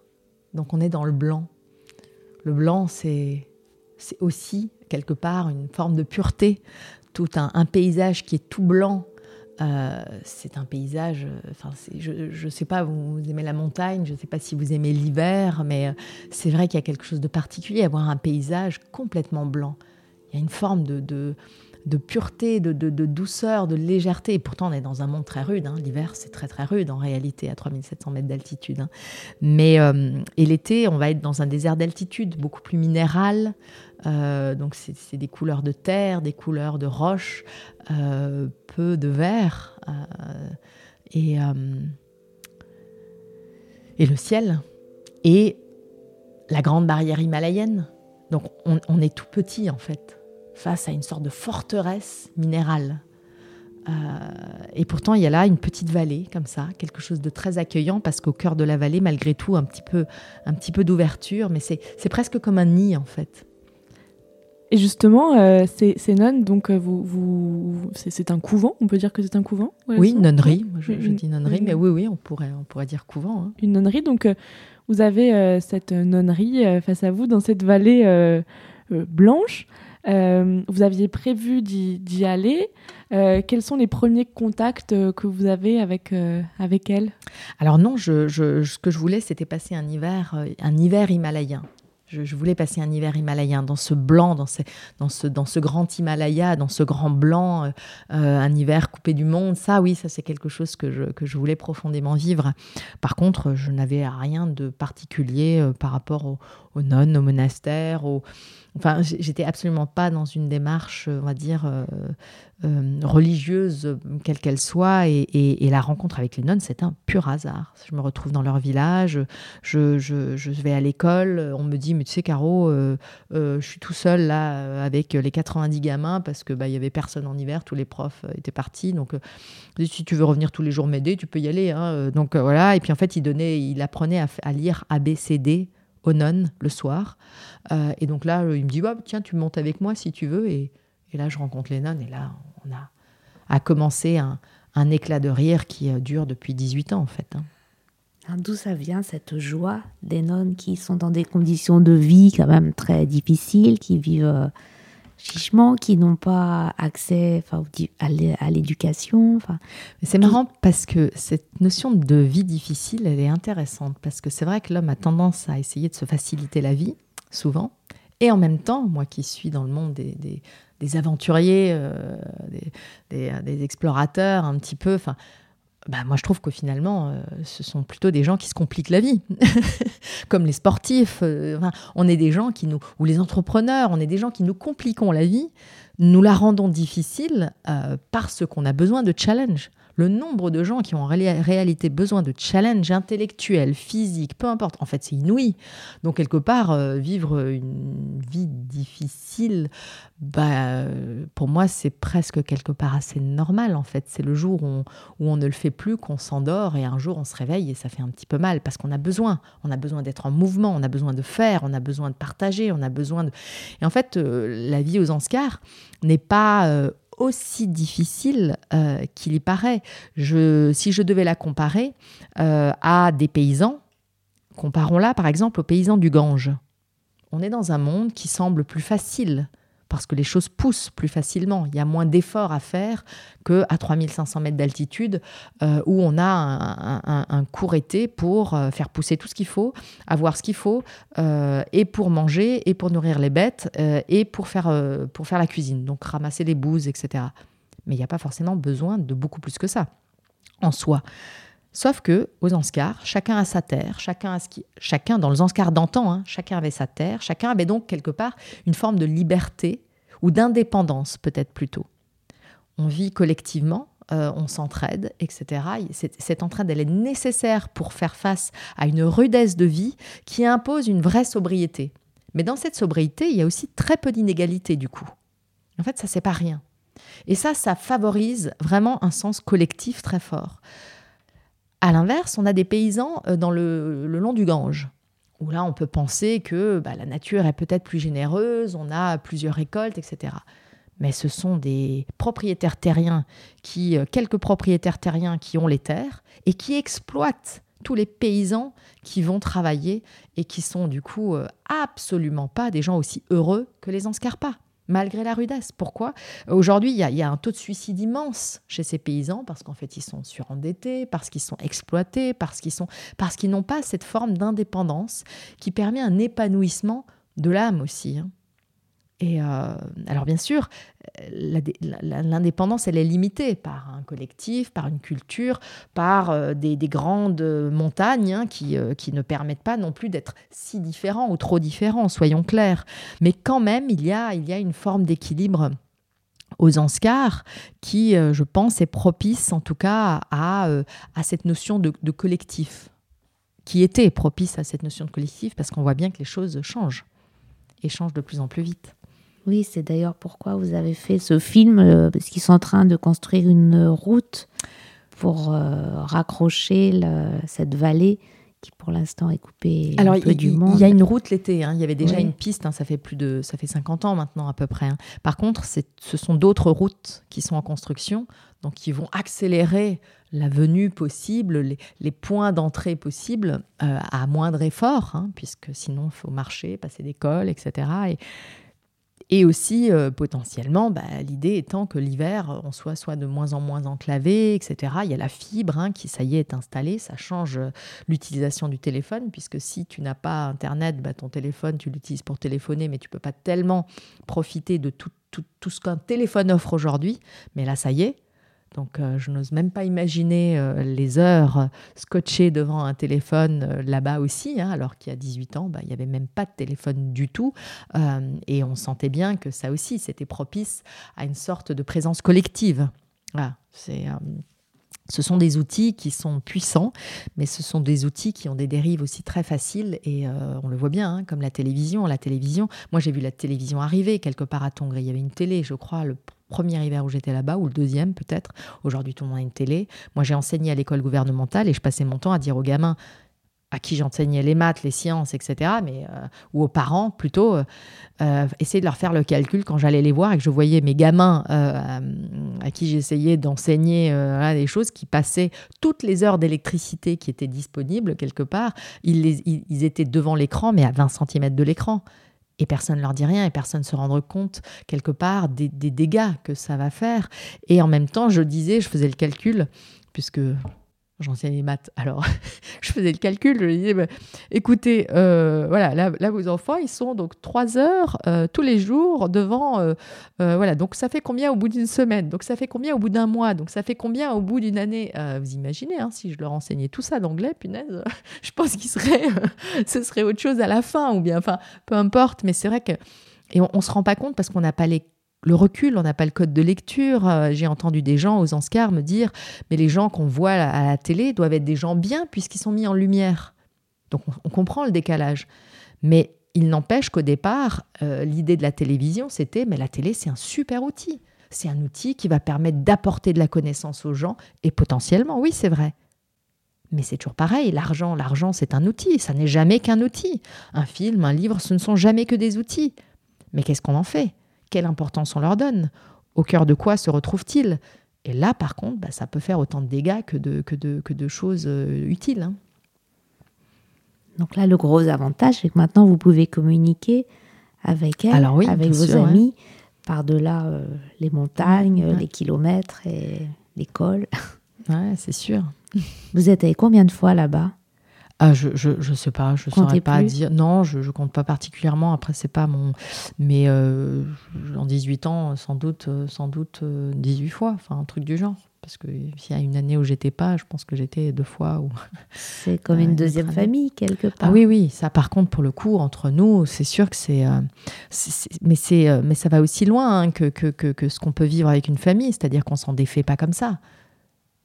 Donc on est dans le blanc. Le blanc, c'est aussi quelque part une forme de pureté, tout un, paysage qui est tout blanc. Euh, c'est un paysage, euh, enfin, je ne sais pas, vous, aimez la montagne, je ne sais pas si vous aimez l'hiver, mais euh, c'est vrai qu'il y a quelque chose de particulier à voir un paysage complètement blanc. Il y a une forme de, de, pureté, de, douceur, de légèreté. Et pourtant, on est dans un monde très rude. Hein. L'hiver, c'est très très rude en réalité, à 3700 mètres d'altitude. Hein. Mais et l'été, on va être dans un désert d'altitude, beaucoup plus minéral, euh, donc c'est des couleurs de terre, des couleurs de roche, euh, peu de vert euh, et le ciel et la grande barrière himalayenne. Donc on, est tout petit en fait face à une sorte de forteresse minérale. et pourtant, il y a là une petite vallée comme ça, quelque chose de très accueillant parce qu'au cœur de la vallée, malgré tout, un petit peu, un petit peu d'ouverture, mais c'est presque comme un nid en fait. Et justement, euh, ces, nonnes, donc euh, vous, vous c'est un couvent, on peut dire que c'est un couvent Oui, nonnerie. Je, dis nonnerie, mais oui, oui, on pourrait, on pourrait dire couvent. Hein. Une nonnerie, donc euh, vous avez cette nonnerie face à vous dans cette vallée blanche. Vous aviez prévu d'y aller. quels sont les premiers contacts que vous avez avec, avec elle? Alors non, ce que je voulais, c'était passer un hiver, un hiver himalayen. Je, voulais passer un hiver himalayen dans ce blanc, dans, dans, ce, dans ce grand Himalaya, dans ce grand blanc, euh, euh, un hiver coupé du monde. Ça, oui, ça c'est quelque chose que je, que je voulais profondément vivre. Par contre, je n'avais rien de particulier euh, par rapport aux, nonnes, aux monastères, Enfin, j'étais absolument pas dans une démarche, on va dire, euh, religieuse, quelle qu'elle soit. Et, la rencontre avec les nonnes, c'est un pur hasard. Je me retrouve dans leur village, je, vais à l'école, on me dit, mais tu sais, Caro, euh, je suis tout seul là avec les 90 gamins parce que bah, y avait personne en hiver, tous les profs étaient partis. Donc, si tu veux revenir tous les jours m'aider, tu peux y aller. Hein. Donc voilà. Et puis en fait, il donnait, il apprenait à, à lire ABCD aux nonnes le soir. Euh, et donc là, il me dit bah, Tiens, tu montes avec moi si tu veux. Et, là, je rencontre les nonnes. Et là, a, a commencé un, éclat de rire qui euh, dure depuis 18 ans, en fait. Hein. D'où ça vient cette joie des nonnes qui sont dans des conditions de vie quand même très difficiles, qui vivent euh, chichement, qui n'ont pas accès à l'éducation. C'est marrant parce que cette notion de vie difficile, elle est intéressante parce que c'est vrai que l'homme a tendance à essayer de se faciliter la vie, souvent. Et en même temps, moi qui suis dans le monde des, aventuriers, euh, des, explorateurs un petit peu, enfin, bah, moi je trouve que finalement, euh, ce sont plutôt des gens qui se compliquent la vie, comme les sportifs. Euh, on est des gens qui nous, ou les entrepreneurs, on est des gens qui nous compliquons la vie, nous la rendons difficile parce qu'on a besoin de challenge le nombre de gens qui ont en réalité besoin de challenge intellectuel, physique, peu importe, en fait, c'est inouï. Donc, quelque part, euh, vivre une vie difficile, bah, pour moi, c'est presque quelque part assez normal, en fait. C'est le jour où on, ne le fait plus qu'on s'endort et un jour on se réveille et ça fait un petit peu mal parce qu'on a besoin. On a besoin d'être en mouvement, on a besoin de faire, on a besoin de partager, on a besoin de. Et en fait, euh, la vie aux Anscars n'est pas euh, aussi difficile euh, qu'il y paraît. Je, si je devais la comparer euh, à des paysans, comparons-la par exemple aux paysans du Gange. On est dans un monde qui semble plus facile parce que les choses poussent plus facilement. Il y a moins d'efforts à faire qu'à 3500 mètres d'altitude, euh, où on a un, court été pour euh, faire pousser tout ce qu'il faut, avoir ce qu'il faut, euh, et pour manger, et pour nourrir les bêtes, et pour faire, pour faire la cuisine, donc ramasser les bouses, etc. Mais il n'y a pas forcément besoin de beaucoup plus que ça, en soi. Sauf que aux Anscars, chacun a sa terre, chacun a ce qui, chacun dans les Anscars d'antan, hein, chacun avait sa terre, chacun avait donc quelque part une forme de liberté ou d'indépendance peut-être plutôt. On vit collectivement, euh, on s'entraide, etc. Cette entraide, elle est nécessaire pour faire face à une rudesse de vie qui impose une vraie sobriété. Mais dans cette sobriété, il y a aussi très peu d'inégalités du coup. En fait, ça c'est pas rien. Et ça, ça favorise vraiment un sens collectif très fort. À l'inverse, on a des paysans euh, dans le, long du Gange, où là, on peut penser que bah, la nature est peut-être plus généreuse, on a plusieurs récoltes, etc. Mais ce sont des propriétaires terriens, qui, euh, quelques propriétaires terriens qui ont les terres et qui exploitent tous les paysans qui vont travailler et qui sont du coup euh, absolument pas des gens aussi heureux que les Anscarpas malgré la rudesse. Pourquoi? Aujourd'hui, il y, a un taux de suicide immense chez ces paysans parce qu'en fait, ils sont surendettés, parce qu'ils sont exploités, parce qu'ils n'ont pas cette forme d'indépendance qui permet un épanouissement de l'âme aussi. Hein. Et euh, alors bien sûr, l'indépendance, elle est limitée par un collectif, par une culture, par euh, des, grandes montagnes hein, qui, euh, qui, ne permettent pas non plus d'être si différents ou trop différents, soyons clairs. Mais quand même, il y a, une forme d'équilibre aux Anscars qui, je pense, est propice en tout cas à, cette notion de collectif, qui était propice à cette notion de collectif parce qu'on voit bien que les choses changent et changent de plus en plus vite. Oui, c'est d'ailleurs pourquoi vous avez fait ce film, euh, parce qu'ils sont en train de construire une route pour euh, raccrocher cette vallée qui pour l'instant est coupée Alors, un peu du monde. Il y a une route l'été, hein. il y avait déjà une piste, hein. ça fait plus de ça fait 50 ans maintenant à peu près. Hein. Par contre, ce sont d'autres routes qui sont en construction, donc qui vont accélérer la venue possible, les, points d'entrée possibles euh, à moindre effort, puisque sinon il faut marcher, passer des cols, etc. Et, Et aussi, euh, potentiellement, bah, l'idée étant que l'hiver, on soit soit de moins en moins enclavé, etc. Il y a la fibre hein, qui, ça y est, est installée. Ça change euh, l'utilisation du téléphone, puisque si tu n'as pas Internet, bah, ton téléphone, tu l'utilises pour téléphoner, mais tu peux pas tellement profiter de tout, tout, tout ce qu'un téléphone offre aujourd'hui. Mais là, ça y est, donc euh, je n'ose même pas imaginer euh, les heures euh, scotchées devant un téléphone là-bas aussi, hein, alors qu'il y a 18 ans, bah, il n'y avait même pas de téléphone du tout. et on sentait bien que ça aussi, c'était propice à une sorte de présence collective. Ce sont des outils qui sont puissants, mais ce sont des outils qui ont des dérives aussi très faciles. Et on le voit bien, hein, comme la télévision. La télévision, moi j'ai vu la télévision arriver quelque part à Tongres. Il y avait une télé, je crois, premier hiver où j'étais là-bas, ou le deuxième peut-être. Aujourd'hui, tout le monde a une télé. Moi, j'ai enseigné à l'école gouvernementale et je passais mon temps à dire aux gamins à qui j'enseignais les maths, les sciences, etc., mais, euh, ou aux parents plutôt, euh, euh, essayer de leur faire le calcul quand j'allais les voir et que je voyais mes gamins à qui j'essayais d'enseigner des choses qui passaient toutes les heures d'électricité qui étaient disponibles quelque part, ils, ils étaient devant l'écran, mais à 20 cm de l'écran et personne ne leur dit rien et personne ne se rend compte quelque part des, dégâts que ça va faire. Et en même temps, je disais, je faisais le calcul, puisque j'enseignais les maths. Alors, je faisais le calcul, je disais, bah, écoutez, euh, voilà, là, vos enfants, ils sont donc trois heures euh, tous les jours devant, euh, voilà, donc ça fait combien au bout d'une semaine? Donc ça fait combien au bout d'un mois? Donc ça fait combien au bout d'une année? Vous imaginez, hein, si je leur enseignais tout ça d'anglais, punaise, je pense qu'il serait, ce serait autre chose à la fin, ou bien, enfin, peu importe, mais c'est vrai que, et on, ne se rend pas compte parce qu'on n'a pas les le recul, on n'a pas le code de lecture. Euh, j'ai entendu des gens aux Anscars me dire Mais les gens qu'on voit à la télé doivent être des gens bien puisqu'ils sont mis en lumière. Donc on, comprend le décalage. Mais il n'empêche qu'au départ, euh, l'idée de la télévision, c'était Mais la télé, c'est un super outil. C'est un outil qui va permettre d'apporter de la connaissance aux gens et potentiellement, oui, c'est vrai. Mais c'est toujours pareil, l'argent, l'argent, c'est un outil, ça n'est jamais qu'un outil. Un film, un livre, ce ne sont jamais que des outils. Mais qu'est-ce qu'on en fait? Quelle importance on leur donne, au cœur de quoi se retrouvent-ils? Et là, par contre, bah, ça peut faire autant de dégâts que de, que de, que de choses euh, utiles. Hein. Donc là, le gros avantage, c'est que maintenant, vous pouvez communiquer avec elle, avec vos amis, par-delà euh, les montagnes, les kilomètres et l'école. Ouais, c'est sûr. Vous êtes allé combien de fois là-bas? Ah, je, je, je sais pas, je ne saurais pas dire. Non, je, ne compte pas particulièrement. Après, c'est pas mon. Mais euh, en 18 ans, sans doute, euh, sans doute 18 euh, fois, enfin un truc du genre. Parce que s'il y a une année où j'étais pas, je pense que j'étais deux fois. Ou... C'est comme une deuxième famille quelque part. Ah oui, oui. Ça, par contre, pour le coup, entre nous, c'est sûr que c'est. mais c'est, mais ça va aussi loin hein, que, que, que, que, ce qu'on peut vivre avec une famille. C'est-à-dire qu'on s'en défait pas comme ça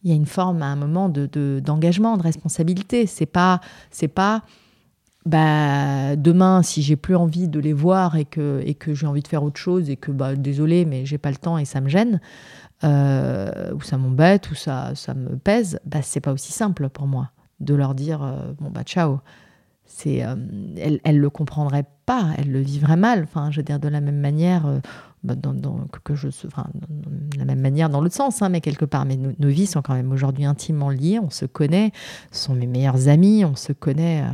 il y a une forme à un moment de, d'engagement, de, responsabilité. C'est pas, c'est pas bah, demain, si j'ai plus envie de les voir et que, et que j'ai envie de faire autre chose et que, bah, désolé, mais j'ai pas le temps et ça me gêne, euh, ou ça m'embête, ou ça, ça me pèse, bah, c'est pas aussi simple pour moi de leur dire euh, bon, bah, ciao. C'est, euh, elle, elle le comprendrait pas, elle le vivrait mal. Enfin, je veux dire, de la même manière, bah, dans, que je, enfin, de la même manière dans l'autre sens, hein, mais quelque part. Mais nos, vies sont quand même aujourd'hui intimement liées. On se connaît, ce sont mes meilleurs amis. On se connaît, euh,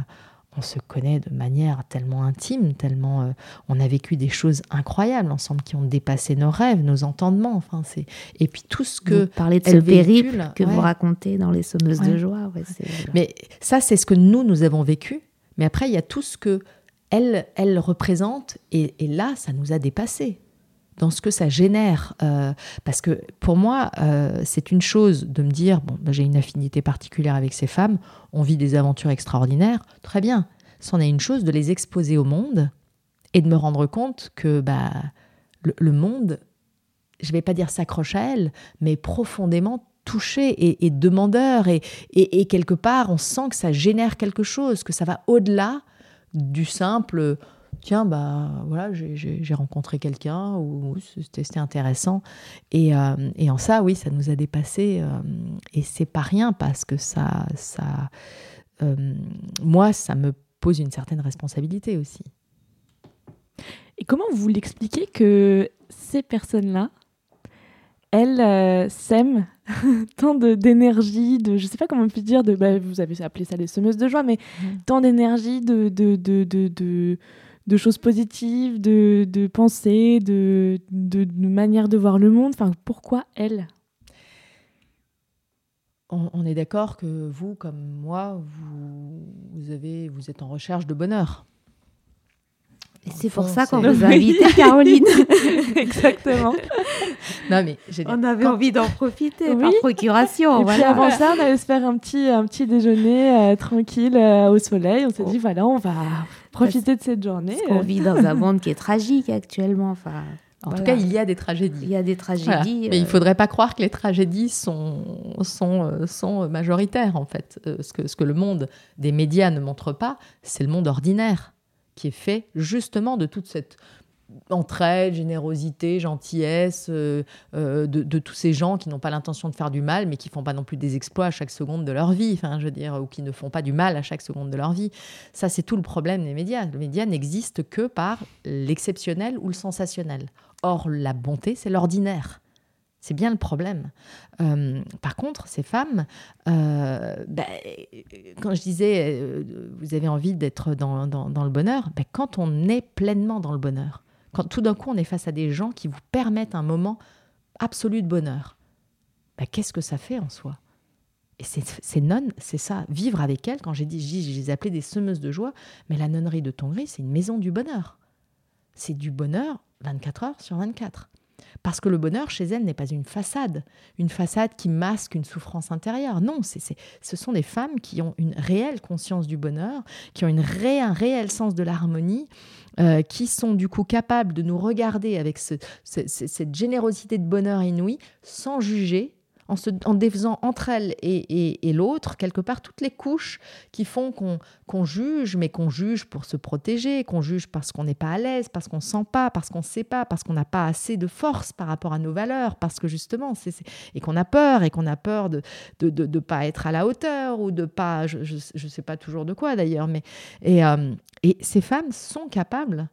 on se connaît de manière tellement intime, tellement. Euh, on a vécu des choses incroyables ensemble qui ont dépassé nos rêves, nos entendements. Enfin, c'est et puis tout ce que. Vous parlez de ce périple que vous racontez dans les sommeuses de joie. mais ça, c'est ce que nous nous avons vécu. Mais après, il y a tout ce que elle, elle représente, et, et là, ça nous a dépassé dans ce que ça génère. Euh, parce que pour moi, euh, c'est une chose de me dire, bon, bah, j'ai une affinité particulière avec ces femmes, on vit des aventures extraordinaires, très bien. C'en est une chose de les exposer au monde et de me rendre compte que bah, le, monde, je ne vais pas dire s'accroche à elle, mais profondément touché et, demandeur. Et, et, quelque part, on sent que ça génère quelque chose, que ça va au-delà du simple tiens, bah voilà, j'ai rencontré quelqu'un ou c'était intéressant. Et, euh, et, en ça, oui, ça nous a dépassé. Euh, et c'est pas rien parce que ça, ça euh, moi, ça me pose une certaine responsabilité aussi. Et comment vous l'expliquez que ces personnes-là, elles s'aiment tant d'énergie, de, je sais pas comment on peut dire, de, bah, vous avez appelé ça des semeuses de joie, mais mmh. tant d'énergie, de, de, de, de choses positives, de, de pensées, de, de, de manière de voir le monde. Enfin, pourquoi elle? On, est d'accord que vous, comme moi, vous, vous, avez, vous êtes en recherche de bonheur. Et c'est pour ça qu'on vous a invité, Caroline. Exactement. non, mais on avait envie d'en profiter par procuration. Et puis avant ça, on allait se faire un petit, un petit déjeuner euh, tranquille euh, au soleil. On s'est dit, oh. voilà, on va profiter de cette journée. Parce qu'on vit dans un monde qui est tragique actuellement. Enfin, en tout cas, il y a des tragédies. Il y a des tragédies. Mais il ne euh, faudrait pas croire que les tragédies sont, sont, sont majoritaires, en fait. ce, que, ce que le monde des médias ne montre pas, c'est le monde ordinaire qui est fait justement de toute cette entraide, générosité, gentillesse euh, euh, de, tous ces gens qui n'ont pas l'intention de faire du mal, mais qui font pas non plus des exploits à chaque seconde de leur vie, enfin, je veux dire, ou qui ne font pas du mal à chaque seconde de leur vie. Ça, c'est tout le problème des médias. Le média n'existe que par l'exceptionnel ou le sensationnel. Or, la bonté, c'est l'ordinaire. C'est bien le problème. Euh, par contre, ces femmes, ben, quand je disais, vous avez envie d'être dans, le bonheur, ben, quand on est pleinement dans le bonheur, quand tout d'un coup on est face à des gens qui vous permettent un moment absolu de bonheur, ben, qu'est-ce que ça fait en soi? Et ces nonnes, c'est ça, vivre avec elles, quand j'ai dit, je, les appelais des semeuses de joie, mais la nonnerie de Tongri, c'est une maison du bonheur. C'est du bonheur 24 heures sur 24. Parce que le bonheur chez elle n'est pas une façade, une façade qui masque une souffrance intérieure. Non, c'est, ce sont des femmes qui ont une réelle conscience du bonheur, qui ont une un réel sens de l'harmonie, euh, qui sont du coup capables de nous regarder avec cette générosité de bonheur inouïe sans juger, en, défaisant entre elle et, l'autre, quelque part, toutes les couches qui font qu'on juge, mais qu'on juge pour se protéger, qu'on juge parce qu'on n'est pas à l'aise, parce qu'on ne sent pas, parce qu'on ne sait pas, parce qu'on n'a pas assez de force par rapport à nos valeurs, parce que justement, et qu'on a peur, et qu'on a peur de ne de, de, pas être à la hauteur, ou de pas, je ne sais pas toujours de quoi d'ailleurs, mais... Et, euh, et ces femmes sont capables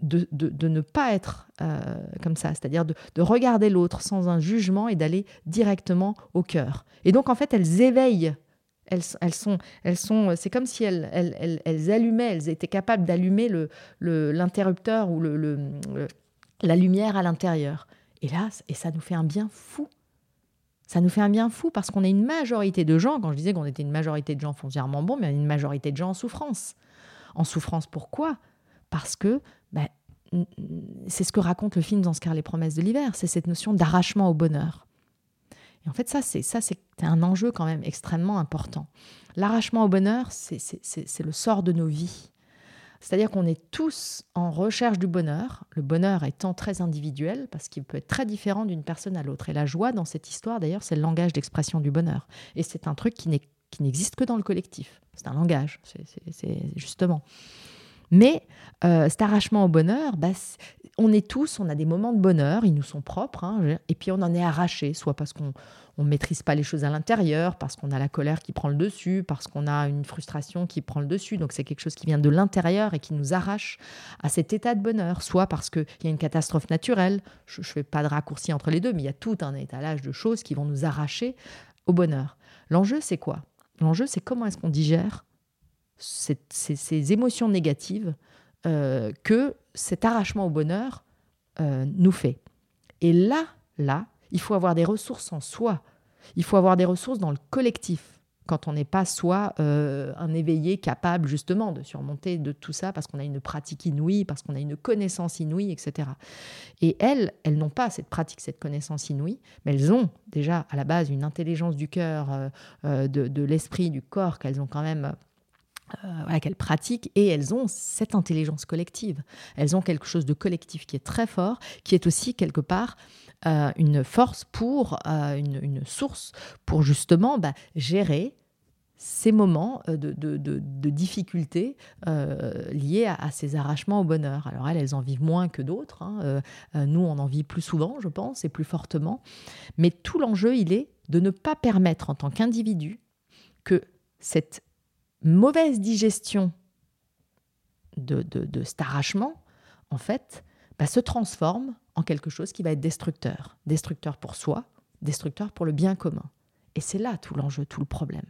de, de, ne pas être euh, comme ça, c'est-à-dire de, de, regarder l'autre sans un jugement et d'aller directement au cœur. Et donc, en fait, elles éveillent. Elles, elles sont, elles sont, c'est comme si elles, elles, elles, allumaient, elles étaient capables d'allumer l'interrupteur le, ou le, la lumière à l'intérieur. Et là, et ça nous fait un bien fou. Ça nous fait un bien fou parce qu'on est une majorité de gens, quand je disais qu'on était une majorité de gens foncièrement bons, mais une majorité de gens en souffrance. En souffrance pourquoi? Parce que c'est ce que raconte le film dans ce les promesses de l'hiver, c'est cette notion d'arrachement au bonheur. Et en fait, ça, c'est ça, c'est un enjeu quand même extrêmement important. L'arrachement au bonheur, c'est le sort de nos vies. C'est-à-dire qu'on est tous en recherche du bonheur, le bonheur étant très individuel, parce qu'il peut être très différent d'une personne à l'autre. Et la joie dans cette histoire, d'ailleurs, c'est le langage d'expression du bonheur. Et c'est un truc qui n'existe que dans le collectif. C'est un langage, c'est justement. Mais euh, cet arrachement au bonheur, bah, on est tous, on a des moments de bonheur, ils nous sont propres, hein, et puis on en est arraché, soit parce qu'on ne maîtrise pas les choses à l'intérieur, parce qu'on a la colère qui prend le dessus, parce qu'on a une frustration qui prend le dessus. Donc c'est quelque chose qui vient de l'intérieur et qui nous arrache à cet état de bonheur, soit parce qu'il y a une catastrophe naturelle, je ne fais pas de raccourci entre les deux, mais il y a tout un étalage de choses qui vont nous arracher au bonheur. L'enjeu, c'est quoi? L'enjeu, c'est comment est-ce qu'on digère ces, émotions négatives euh, que cet arrachement au bonheur euh, nous fait. Et là, là, il faut avoir des ressources en soi. Il faut avoir des ressources dans le collectif quand on n'est pas soi euh, un éveillé capable justement de surmonter de tout ça parce qu'on a une pratique inouïe, parce qu'on a une connaissance inouïe, etc. Et elles, elles n'ont pas cette pratique, cette connaissance inouïe, mais elles ont déjà à la base une intelligence du cœur, de, de l'esprit, du corps qu'elles ont quand même euh, qu'elles pratiquent et elles ont cette intelligence collective. Elles ont quelque chose de collectif qui est très fort, qui est aussi quelque part euh, une force pour, euh, une, source pour justement bah, gérer ces moments de, de, de, difficulté liés à, ces arrachements au bonheur. Alors elles, elles en vivent moins que d'autres. Hein. nous, on en vit plus souvent, je pense, et plus fortement. Mais tout l'enjeu, il est de ne pas permettre en tant qu'individu que cette mauvaise digestion de, de, cet arrachement, en fait, bah, se transforme en quelque chose qui va être destructeur. Destructeur pour soi, destructeur pour le bien commun. Et c'est là tout l'enjeu, tout le problème.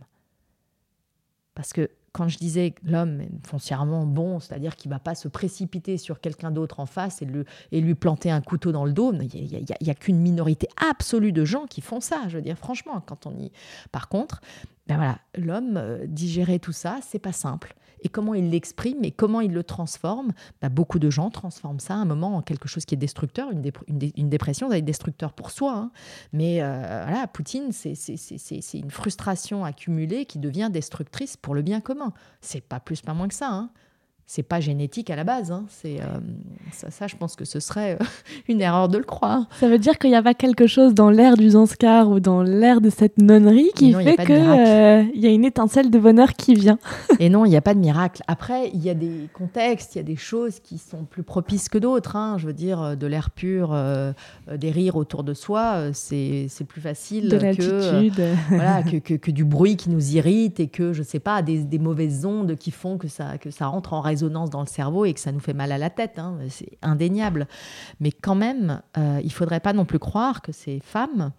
Parce que quand je disais l'homme est foncièrement bon, c'est-à-dire qu'il ne va pas se précipiter sur quelqu'un d'autre en face et, le, et lui planter un couteau dans le dos, il n'y a, qu'une minorité absolue de gens qui font ça. Je veux dire, franchement, quand on y. Par contre, ben voilà, l'homme, euh, digérer tout ça, c'est pas simple et comment il l'exprime et comment il le transforme? Bah, beaucoup de gens transforment ça à un moment en quelque chose qui est destructeur. Une, une, dépression, ça va être destructeur pour soi. Hein. Mais euh, voilà, Poutine, c'est une frustration accumulée qui devient destructrice pour le bien commun. C'est pas plus, pas moins que ça. Hein c'est pas génétique à la base. Hein. C'est euh, ça, je pense que ce serait euh, une erreur de le croire. Ça veut dire qu'il n'y a pas quelque chose dans l'air du Zanskar ou dans l'air de cette nonnerie qui fait qu'il euh, y a une étincelle de bonheur qui vient. Et non, il n'y a pas de miracle. Après, il y a des contextes, il y a des choses qui sont plus propices que d'autres. Hein. Je veux dire, de l'air pur, des rires autour de soi, c'est plus facile que, voilà, que, que, du bruit qui nous irrite et que, je sais pas, des, des mauvaises ondes qui font que ça, que ça rentre en raison dans le cerveau et que ça nous fait mal à la tête, hein, c'est indéniable. Mais quand même, euh, il faudrait pas non plus croire que ces femmes,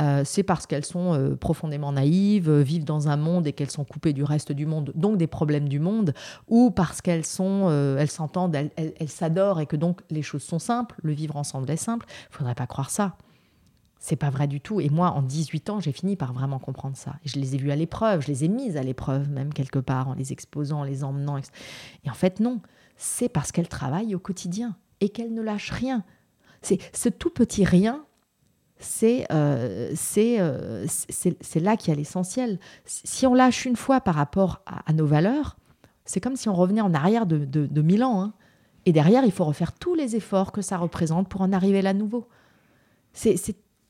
euh, c'est parce qu'elles sont euh, profondément naïves, vivent dans un monde et qu'elles sont coupées du reste du monde, donc des problèmes du monde, ou parce qu'elles sont, elles s'entendent, elles, elles s'adorent et que donc les choses sont simples, le vivre ensemble est simple. Il faudrait pas croire ça. C'est pas vrai du tout. Et moi, en 18 ans, j'ai fini par vraiment comprendre ça. je les ai vus à l'épreuve, je les ai mises à l'épreuve, même quelque part, en les exposant, en les emmenant. Et en fait, non. C'est parce qu'elles travaillent au quotidien et qu'elles ne lâchent rien. C'est ce tout petit rien, c'est euh, euh, là qu'il y a l'essentiel. Si on lâche une fois par rapport à, nos valeurs, c'est comme si on revenait en arrière de, de, de mille ans. Hein. Et derrière, il faut refaire tous les efforts que ça représente pour en arriver là nouveau. C'est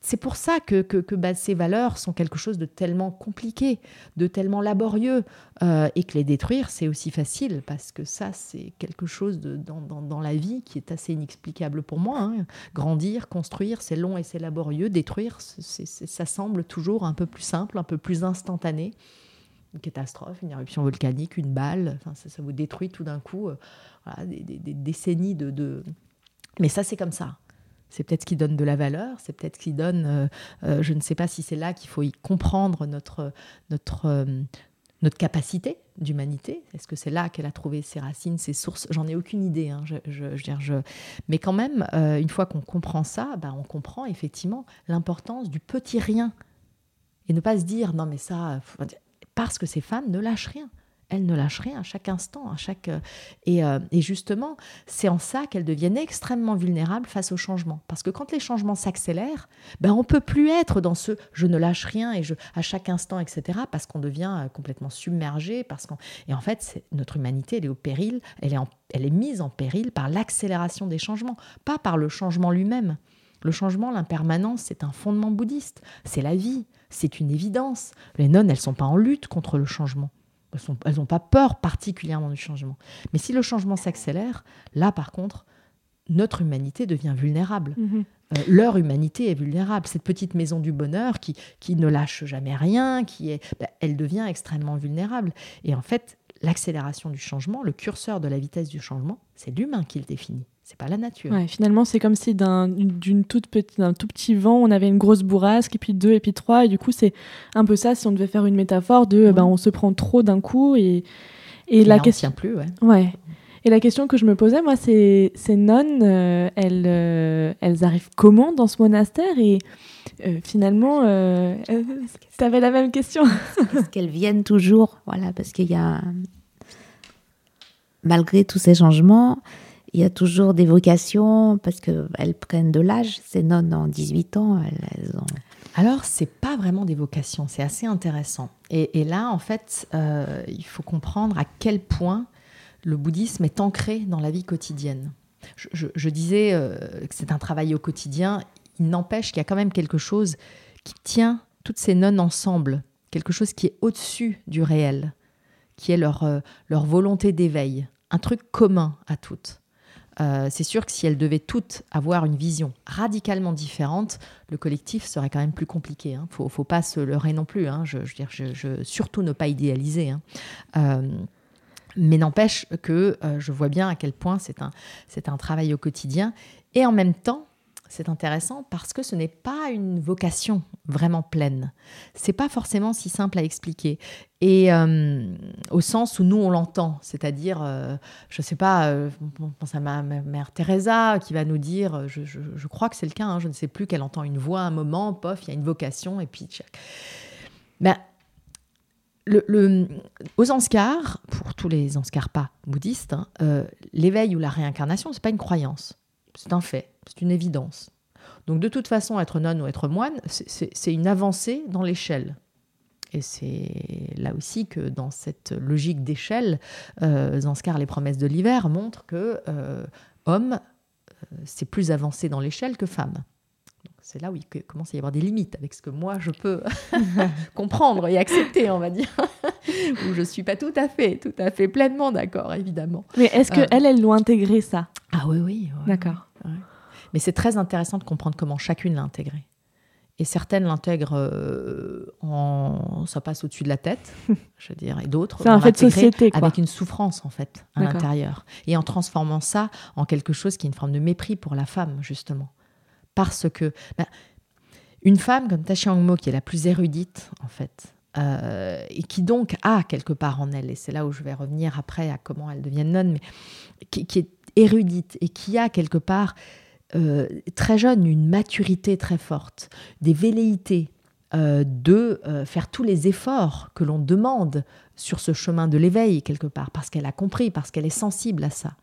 c'est pour ça que, que, bah, ces valeurs sont quelque chose de tellement compliqué, de tellement laborieux, euh, et que les détruire, c'est aussi facile, parce que ça, c'est quelque chose de, dans, la vie qui est assez inexplicable pour moi. Hein. Grandir, construire, c'est long et c'est laborieux. Détruire, ça semble toujours un peu plus simple, un peu plus instantané. Une catastrophe, une éruption volcanique, une balle, ça, vous détruit tout d'un coup euh, des, décennies de... Mais ça, c'est comme ça. C'est peut-être ce qui donne de la valeur, c'est peut-être ce qui donne, euh, euh, je ne sais pas si c'est là qu'il faut y comprendre notre, notre, euh, notre capacité d'humanité. Est-ce que c'est là qu'elle a trouvé ses racines, ses sources? J'en ai aucune idée. Hein. Je, Mais quand même, une fois qu'on comprend ça, bah, on comprend effectivement l'importance du petit rien. Et ne pas se dire, non mais ça, parce que ces femmes ne lâchent rien elle ne lâche rien à chaque instant, à chaque euh, euh, et, justement, c'est en ça qu'elles deviennent extrêmement vulnérables face au changement. Parce que quand les changements s'accélèrent, ben on peut plus être dans ce je ne lâche rien et je à chaque instant, etc. Parce qu'on devient euh, complètement submergé, parce qu'on et en fait, notre humanité, elle est au péril, elle est elle est mise en péril par l'accélération des changements, pas par le changement lui-même. Le changement, l'impermanence, c'est un fondement bouddhiste, c'est la vie, c'est une évidence. Les nonnes, elles sont pas en lutte contre le changement. Elles n'ont pas peur particulièrement du changement. Mais si le changement s'accélère, là par contre, notre humanité devient vulnérable. Mhm. Euh, leur humanité est vulnérable. Cette petite maison du bonheur qui, qui ne lâche jamais rien, qui est, bah, elle devient extrêmement vulnérable. Et en fait, l'accélération du changement, le curseur de la vitesse du changement, c'est l'humain qui le définit. C'est pas la nature. finalement, c'est comme si d'un toute petite, d'un tout petit vent, on avait une grosse bourrasque, et puis deux, et puis trois, et du coup, c'est un peu ça si on devait faire une métaphore de, ben, on se prend trop d'un coup et et la question plus, ouais. Ouais. Et la question que je me posais, moi, c'est ces nonnes, euh, elles, euh, elles arrivent comment dans ce monastère et euh, finalement, tu avais la même question. Est-ce qu'elles viennent toujours? Voilà, parce qu'il y a malgré tous ces changements, il y a toujours des vocations parce qu'elles prennent de l'âge. Ces nonnes en 18 ans, elles, ont... Alors, c'est pas vraiment des vocations, c'est assez intéressant. Et, là, en fait, euh, il faut comprendre à quel point le bouddhisme est ancré dans la vie quotidienne. Je, disais euh, que c'est un travail au quotidien. Il n'empêche qu'il y a quand même quelque chose qui tient toutes ces nonnes ensemble, quelque chose qui est au-dessus du réel, qui est leur, euh, leur volonté d'éveil, un truc commun à toutes. Euh, c'est sûr que si elles devaient toutes avoir une vision radicalement différente, le collectif serait quand même plus compliqué. Il hein. ne faut, pas se leurrer non plus. Hein. Je, surtout ne pas idéaliser. Hein. Euh, mais n'empêche que euh, je vois bien à quel point c'est un, c'est un travail au quotidien. Et en même temps, c'est intéressant parce que ce n'est pas une vocation vraiment pleine. C'est pas forcément si simple à expliquer. Et euh, au sens où nous on l'entend, c'est-à-dire, euh, je sais pas, euh, on pense à ma, mère Teresa qui va nous dire, je, crois que c'est le cas, hein, je ne sais plus qu'elle entend une voix à un moment, pof, il y a une vocation et puis. Ben, le, aux Anskars, pour tous les pas bouddhistes, hein, l'éveil ou la réincarnation, c'est pas une croyance, c'est un fait. C'est une évidence. Donc de toute façon, être nonne ou être moine, c'est une avancée dans l'échelle. Et c'est là aussi que dans cette logique d'échelle, euh, Zanskar, les promesses de l'hiver, montrent que euh, homme, euh, c'est plus avancé dans l'échelle que femme. C'est là où il commence à y avoir des limites avec ce que moi je peux comprendre et accepter, on va dire. où je ne suis pas tout à fait, tout à fait pleinement d'accord, évidemment. Mais est-ce qu'elle, elle, elle doit intégrer ça? Ah oui, oui. d'accord. Mais c'est très intéressant de comprendre comment chacune l'a intégré. Et certaines l'intègrent euh, en ça passe au-dessus de la tête, je veux dire, et d'autres c'est un fait de société quoi. avec une souffrance en fait à l'intérieur et en transformant ça en quelque chose qui est une forme de mépris pour la femme justement, parce que ben, une femme comme Ta Mo qui est la plus érudite en fait, euh, et qui donc a quelque part en elle, et c'est là où je vais revenir après à comment elle devient nonne, mais qui, est érudite et qui a quelque part euh, très jeune une maturité très forte, des velléités euh, de faire tous les efforts que l'on demande sur ce chemin de l'éveil quelque part, parce qu'elle a compris, parce qu'elle est sensible à ça.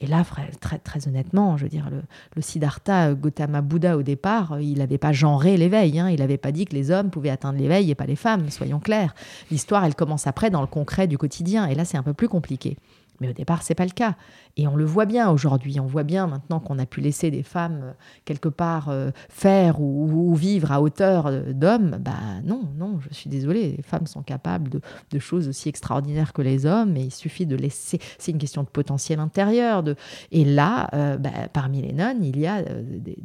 Et là, très, honnêtement, je veux dire, le, Siddhartha Gautama Bouddha au départ, il n'avait pas genré l'éveil. Hein. il n'avait pas dit que les hommes pouvaient atteindre l'éveil et pas les femmes, soyons clairs. L'histoire, elle commence après dans le concret du quotidien. Et là, c'est un peu plus compliqué. Mais au départ, c'est pas le cas. Et on le voit bien aujourd'hui. On voit bien maintenant qu'on a pu laisser des femmes euh, quelque part euh, faire ou, vivre à hauteur euh, d'hommes. Bah non, non, je suis désolée. Les femmes sont capables de, choses aussi extraordinaires que les hommes. Et il suffit de laisser. C'est une question de potentiel intérieur. De... Et là, bah, parmi les nonnes, il y a des,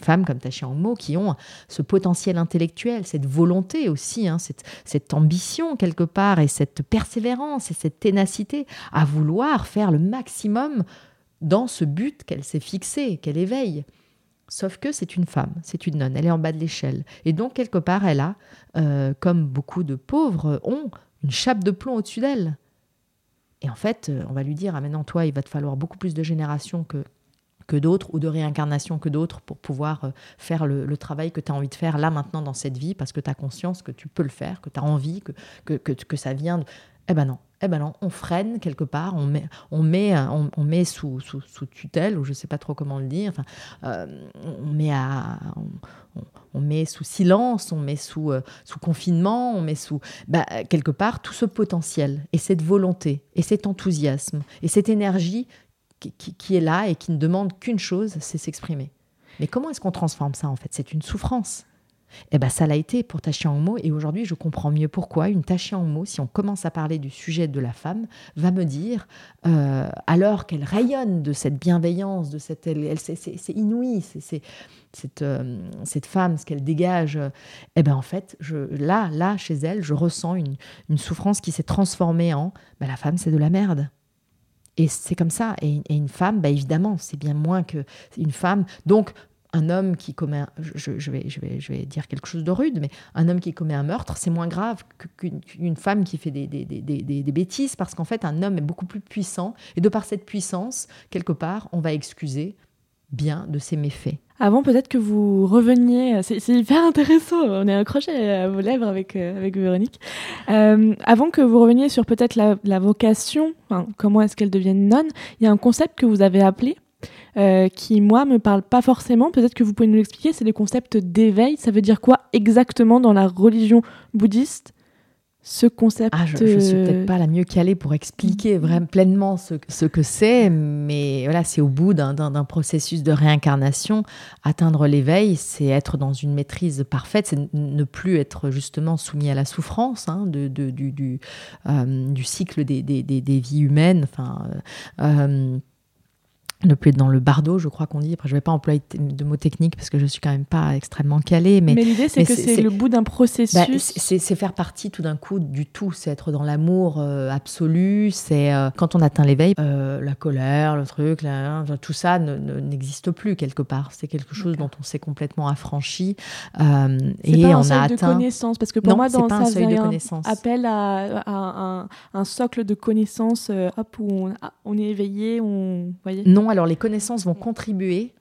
femmes comme Tachi Mo qui ont ce potentiel intellectuel, cette volonté aussi, hein, cette, cette ambition quelque part et cette persévérance et cette ténacité à vouloir faire le maximum dans ce but qu'elle s'est fixé, qu'elle éveille. Sauf que c'est une femme, c'est une nonne, elle est en bas de l'échelle. Et donc, quelque part, elle a, euh, comme beaucoup de pauvres ont, une chape de plomb au-dessus d'elle. Et en fait, euh, on va lui dire, ah maintenant, toi, il va te falloir beaucoup plus de générations que, que d'autres, ou de réincarnation que d'autres, pour pouvoir euh, faire le, travail que tu as envie de faire là, maintenant, dans cette vie, parce que tu as conscience que tu peux le faire, que tu as envie, que, que, que, que ça vient de... Eh ben non, eh ben non, on freine quelque part, on met, on met, on, met sous, sous, tutelle, ou je ne sais pas trop comment le dire, euh, on, met à, on, met sous silence, on met sous, euh, sous confinement, on met sous, bah, quelque part, tout ce potentiel, et cette volonté, et cet enthousiasme, et cette énergie qui, qui est là et qui ne demande qu'une chose, c'est s'exprimer. Mais comment est-ce qu'on transforme ça en fait? C'est une souffrance. Eh ben, ça l'a été pour Tachi Mo et aujourd'hui je comprends mieux pourquoi une Tachi Mo, si on commence à parler du sujet de la femme, va me dire, euh, alors qu'elle rayonne de cette bienveillance, de cette, elle, c'est inouï, c'est cette, euh, cette femme, ce qu'elle dégage, eh ben en fait, je, là, là, chez elle, je ressens une, une souffrance qui s'est transformée en, ben, la femme c'est de la merde. Et c'est comme ça. Et, une femme, bah évidemment, c'est bien moins qu'une femme. Donc, un homme qui commet, je, vais, je, vais, je vais dire quelque chose de rude, mais un homme qui commet un meurtre, c'est moins grave qu'une femme qui fait des, des, des, des bêtises, parce qu'en fait, un homme est beaucoup plus puissant, et de par cette puissance, quelque part, on va excuser bien de ses méfaits. Avant peut-être que vous reveniez, c'est hyper intéressant, on est accroché à vos lèvres avec, euh, avec Véronique. Euh, avant que vous reveniez sur peut-être la, la, vocation, comment est-ce qu'elle devienne nonne, il y a un concept que vous avez appelé euh, qui, moi, me parle pas forcément. Peut-être que vous pouvez nous l'expliquer. C'est les concepts d'éveil. Ça veut dire quoi exactement dans la religion bouddhiste ce concept ah, Je ne suis peut-être pas la mieux calée pour expliquer vraiment pleinement ce, ce que c'est, mais voilà, c'est au bout d'un processus de réincarnation. Atteindre l'éveil, c'est être dans une maîtrise parfaite, c'est ne plus être justement soumis à la souffrance hein, de, de, du, du, euh, du, cycle des, des, des, vies humaines. Enfin, euh, ne plus être dans le bardo, je crois qu'on dit. Après, je ne vais pas employer de mots techniques parce que je suis quand même pas extrêmement calée. Mais, mais l'idée, c'est que c'est le bout d'un processus. Bah, c'est faire partie tout d'un coup du tout. C'est être dans l'amour euh, absolu. C'est euh, quand on atteint l'éveil, euh, la colère, le truc, tout ça n'existe plus quelque part. C'est quelque chose dont on s'est complètement affranchi. et pas un on a atteint. de connaissance parce que pour moi, dans ça, c'est un appel à, un, socle de connaissances. hop, où on, on, est éveillé, on voyez? Non alors les connaissances vont contribuer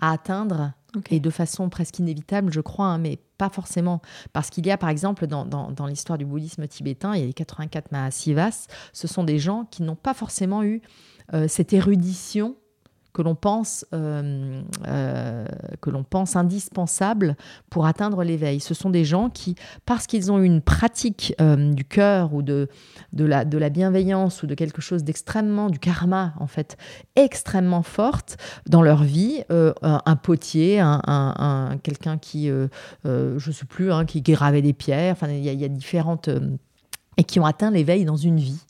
à atteindre, et de façon presque inévitable, je crois, hein, mais pas forcément. Parce qu'il y a, par exemple, dans, l'histoire du bouddhisme tibétain, il y a les 84 Mahasivas, ce sont des gens qui n'ont pas forcément eu euh, cette érudition que l'on pense, euh, euh, pense indispensable pour atteindre l'éveil. Ce sont des gens qui, parce qu'ils ont une pratique euh, du cœur ou de, de, la, de la bienveillance ou de quelque chose d'extrêmement, du karma en fait, extrêmement forte dans leur vie, un, potier, un, quelqu'un qui, je ne sais plus, hein, qui gravait des pierres, enfin il y, y, a différentes... et qui ont atteint l'éveil dans une vie.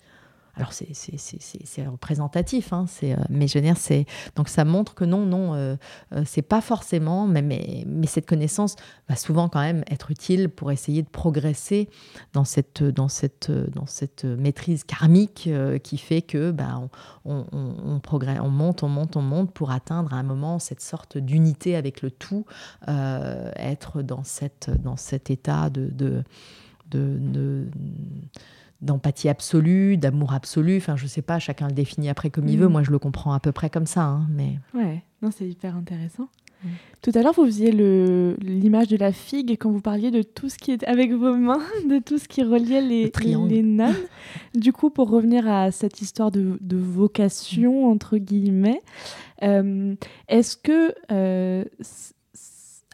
Alors c'est représentatif, hein, euh, mais je veux dire, donc ça montre que non, non, euh, euh, c'est pas forcément, mais, mais, mais, cette connaissance va souvent quand même être utile pour essayer de progresser dans cette, dans cette, dans cette maîtrise karmique qui fait que bah, on, progresse, on monte, on monte, on monte pour atteindre à un moment cette sorte d'unité avec le tout, être dans, cette, dans cet état de, de d'empathie absolue, d'amour absolu. Enfin, je sais pas, chacun le définit après comme il veut. Mm. Moi, je le comprends à peu près comme ça. Hein, mais... Ouais, non, c'est hyper intéressant. Mm. Tout à l'heure, vous faisiez l'image de la figue quand vous parliez de tout ce qui est avec vos mains, de tout ce qui reliait les, les nonnes. du coup, pour revenir à cette histoire de, vocation, entre guillemets, euh, est-ce que euh,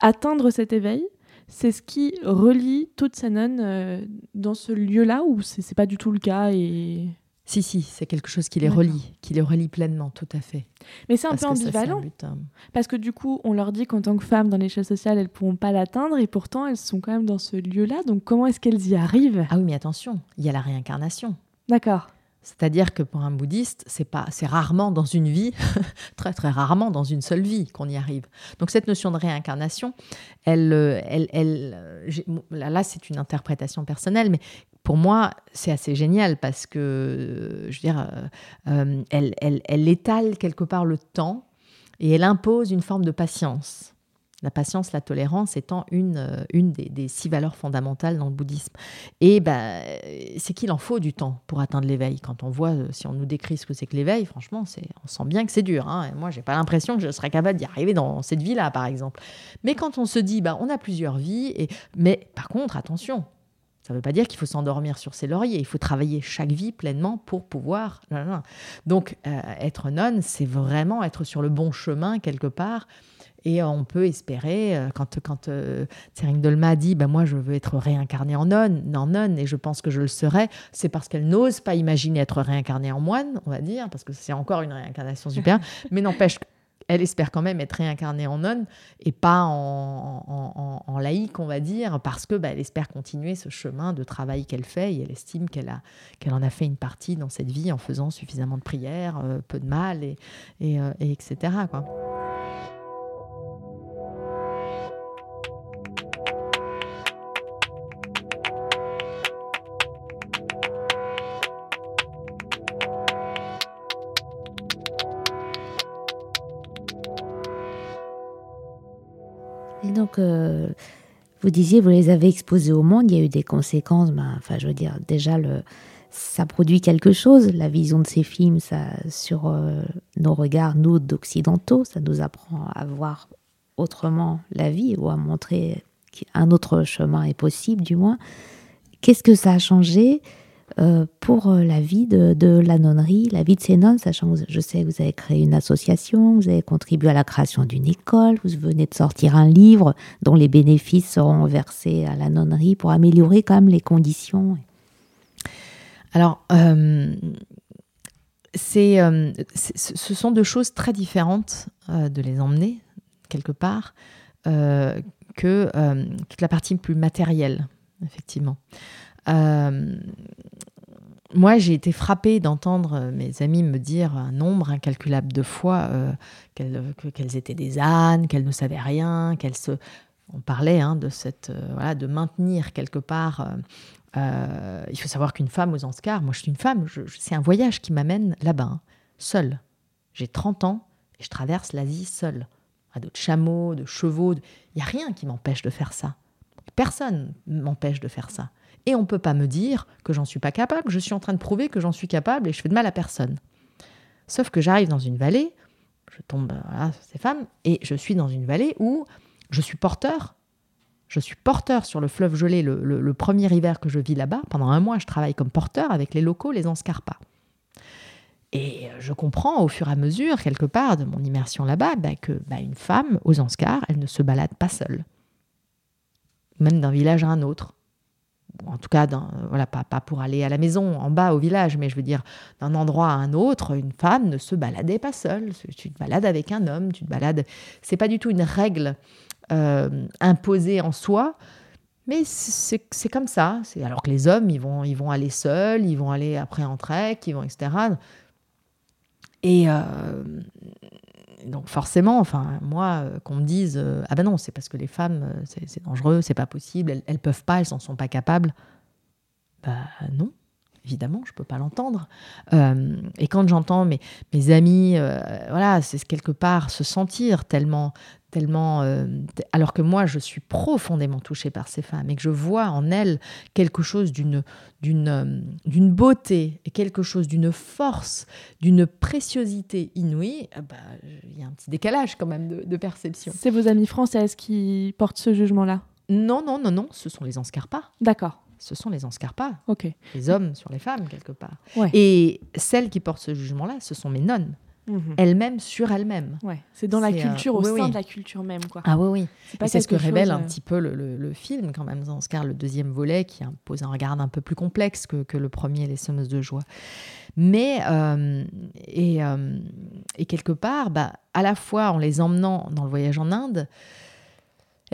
atteindre cet éveil, c'est ce qui relie nonnes euh, dans ce lieu-là ou c'est pas du tout le cas et si si c'est quelque chose qui les relie qui les relie pleinement tout à fait. Mais c'est un peu ambivalent. hein. parce que du coup on leur dit qu'en tant que femmes dans l'échelle sociale elles pourront pas l'atteindre et pourtant elles sont quand même dans ce lieu-là. Donc comment est-ce qu'elles y arrivent? Ah oui mais attention il y a la réincarnation. D'accord c'est-à-dire que pour un bouddhiste, c'est pas, rarement dans une vie, très très rarement dans une seule vie qu'on y arrive. Donc cette notion de réincarnation, elle, euh, elle, elle là c'est une interprétation personnelle, mais pour moi c'est assez génial parce que, je veux dire, euh, euh, elle, elle, elle étale quelque part le temps et elle impose une forme de patience. La patience, la tolérance étant une, euh, une des, six valeurs fondamentales dans le bouddhisme. Et ben, c'est qu'il en faut du temps pour atteindre l'éveil. Quand on voit, euh, si on nous décrit ce que c'est que l'éveil, franchement, on sent bien que c'est dur. Hein. Et moi, j'ai pas l'impression que je serais capable d'y arriver dans cette vie-là, par exemple. Mais quand on se dit, bah, on a plusieurs vies, et... mais par contre, attention, ça ne veut pas dire qu'il faut s'endormir sur ses lauriers. Il faut travailler chaque vie pleinement pour pouvoir. Donc, euh, être nonne, c'est vraiment être sur le bon chemin quelque part et on peut espérer, euh, quand, quand euh, Tsering Dolma dit bah, Moi, je veux être réincarnée en nonne, en nonne, et je pense que je le serai, c'est parce qu'elle n'ose pas imaginer être réincarnée en moine, on va dire, parce que c'est encore une réincarnation super, mais n'empêche elle espère quand même être réincarnée en nonne et pas en, en, laïque, on va dire, parce que bah, elle espère continuer ce chemin de travail qu'elle fait et elle estime qu'elle a qu'elle en a fait une partie dans cette vie en faisant suffisamment de prières, euh, peu de mal et, et, et etc. Quoi. Donc, euh, vous disiez, vous les avez exposés au monde, il y a eu des conséquences. Ben, enfin, je veux dire, déjà, ça produit quelque chose, la vision de ces films, ça, sur euh, nos regards, nous, d'occidentaux. Ça nous apprend à voir autrement la vie ou à montrer qu'un autre chemin est possible, du moins. Qu'est-ce que ça a changé euh, pour euh, la vie de, la nonnerie, la vie de ces nonnes, sachant que je sais que vous avez créé une association, vous avez contribué à la création d'une école, vous venez de sortir un livre dont les bénéfices seront versés à la nonnerie pour améliorer quand même les conditions. Alors, euh, c'est, ce sont deux choses très différentes de les emmener quelque part que la partie plus matérielle, effectivement. Euh, moi, j'ai été frappée d'entendre mes amis me dire un nombre incalculable de fois qu'elles étaient des ânes, qu'elles ne savaient rien, qu'elles se... On parlait hein, de cette, voilà, de maintenir quelque part euh, il faut savoir qu'une femme aux Oscars, moi je suis une femme, c'est un voyage qui m'amène là-bas, hein, seule. J'ai 30 ans et je traverse l'Asie seule. À d'autres chameaux, de chevaux, il n'y a rien qui m'empêche de faire ça. Personne m'empêche de faire ça. Et on ne peut pas me dire que j'en suis pas capable, je suis en train de prouver que j'en suis capable et je fais de mal à personne. Sauf que j'arrive dans une vallée, je tombe voilà, sur ces femmes, et je suis dans une vallée où je suis porteur je suis porteur sur le fleuve gelé le, premier hiver que je vis là-bas. Pendant un mois, je travaille comme porteur avec les locaux, les Anscarpas. Et je comprends au fur et à mesure, quelque part, de mon immersion là-bas, bah, que bah, une femme aux Anscars, elle ne se balade pas seule. Même d'un village à un autre. En tout cas, voilà, pas, pas pour aller à la maison, en bas au village, mais je veux dire, d'un endroit à un autre, une femme ne se baladait pas seule. Tu te balades avec un homme, tu te balades. C'est pas du tout une règle euh, imposé en soi. Mais c'est comme ça. Alors que les hommes, ils vont, ils vont aller seuls, ils vont aller après en trek, ils vont, etc. Et euh, donc forcément, enfin, moi, euh, qu'on me dise, ah ben non, c'est parce que les femmes, c'est dangereux, c'est pas possible, elles, peuvent pas, elles s'en sont pas capables. Bah non évidemment, je ne peux pas l'entendre. et quand j'entends mes, mes amis, voilà, c'est quelque part se sentir tellement, tellement euh, alors que moi je suis profondément touchée par ces femmes et que je vois en elles quelque chose d'une d'une euh, d'une beauté et quelque chose d'une force d'une préciosité inouïe ah bah, il y a un petit décalage quand même de, perception. C'est vos amies françaises qui portent ce jugement là non non non non ce sont les Anscarpas. D'accord ce sont les Anscarpas les hommes sur les femmes quelque part et celles qui portent ce jugement là ce sont mes nonnes Mhm. elle-même sur elle-même. Ouais, c'est dans la euh, culture, au sein de la culture même. Quoi. Ah oui, oui. C'est ce que révèle un euh, petit peu le, film, quand même, cas, le deuxième volet, qui pose un regard un peu plus complexe que, le premier, Les Sommes de joie. Mais, euh, et, et, quelque part, bah, à la fois en les emmenant dans le voyage en Inde,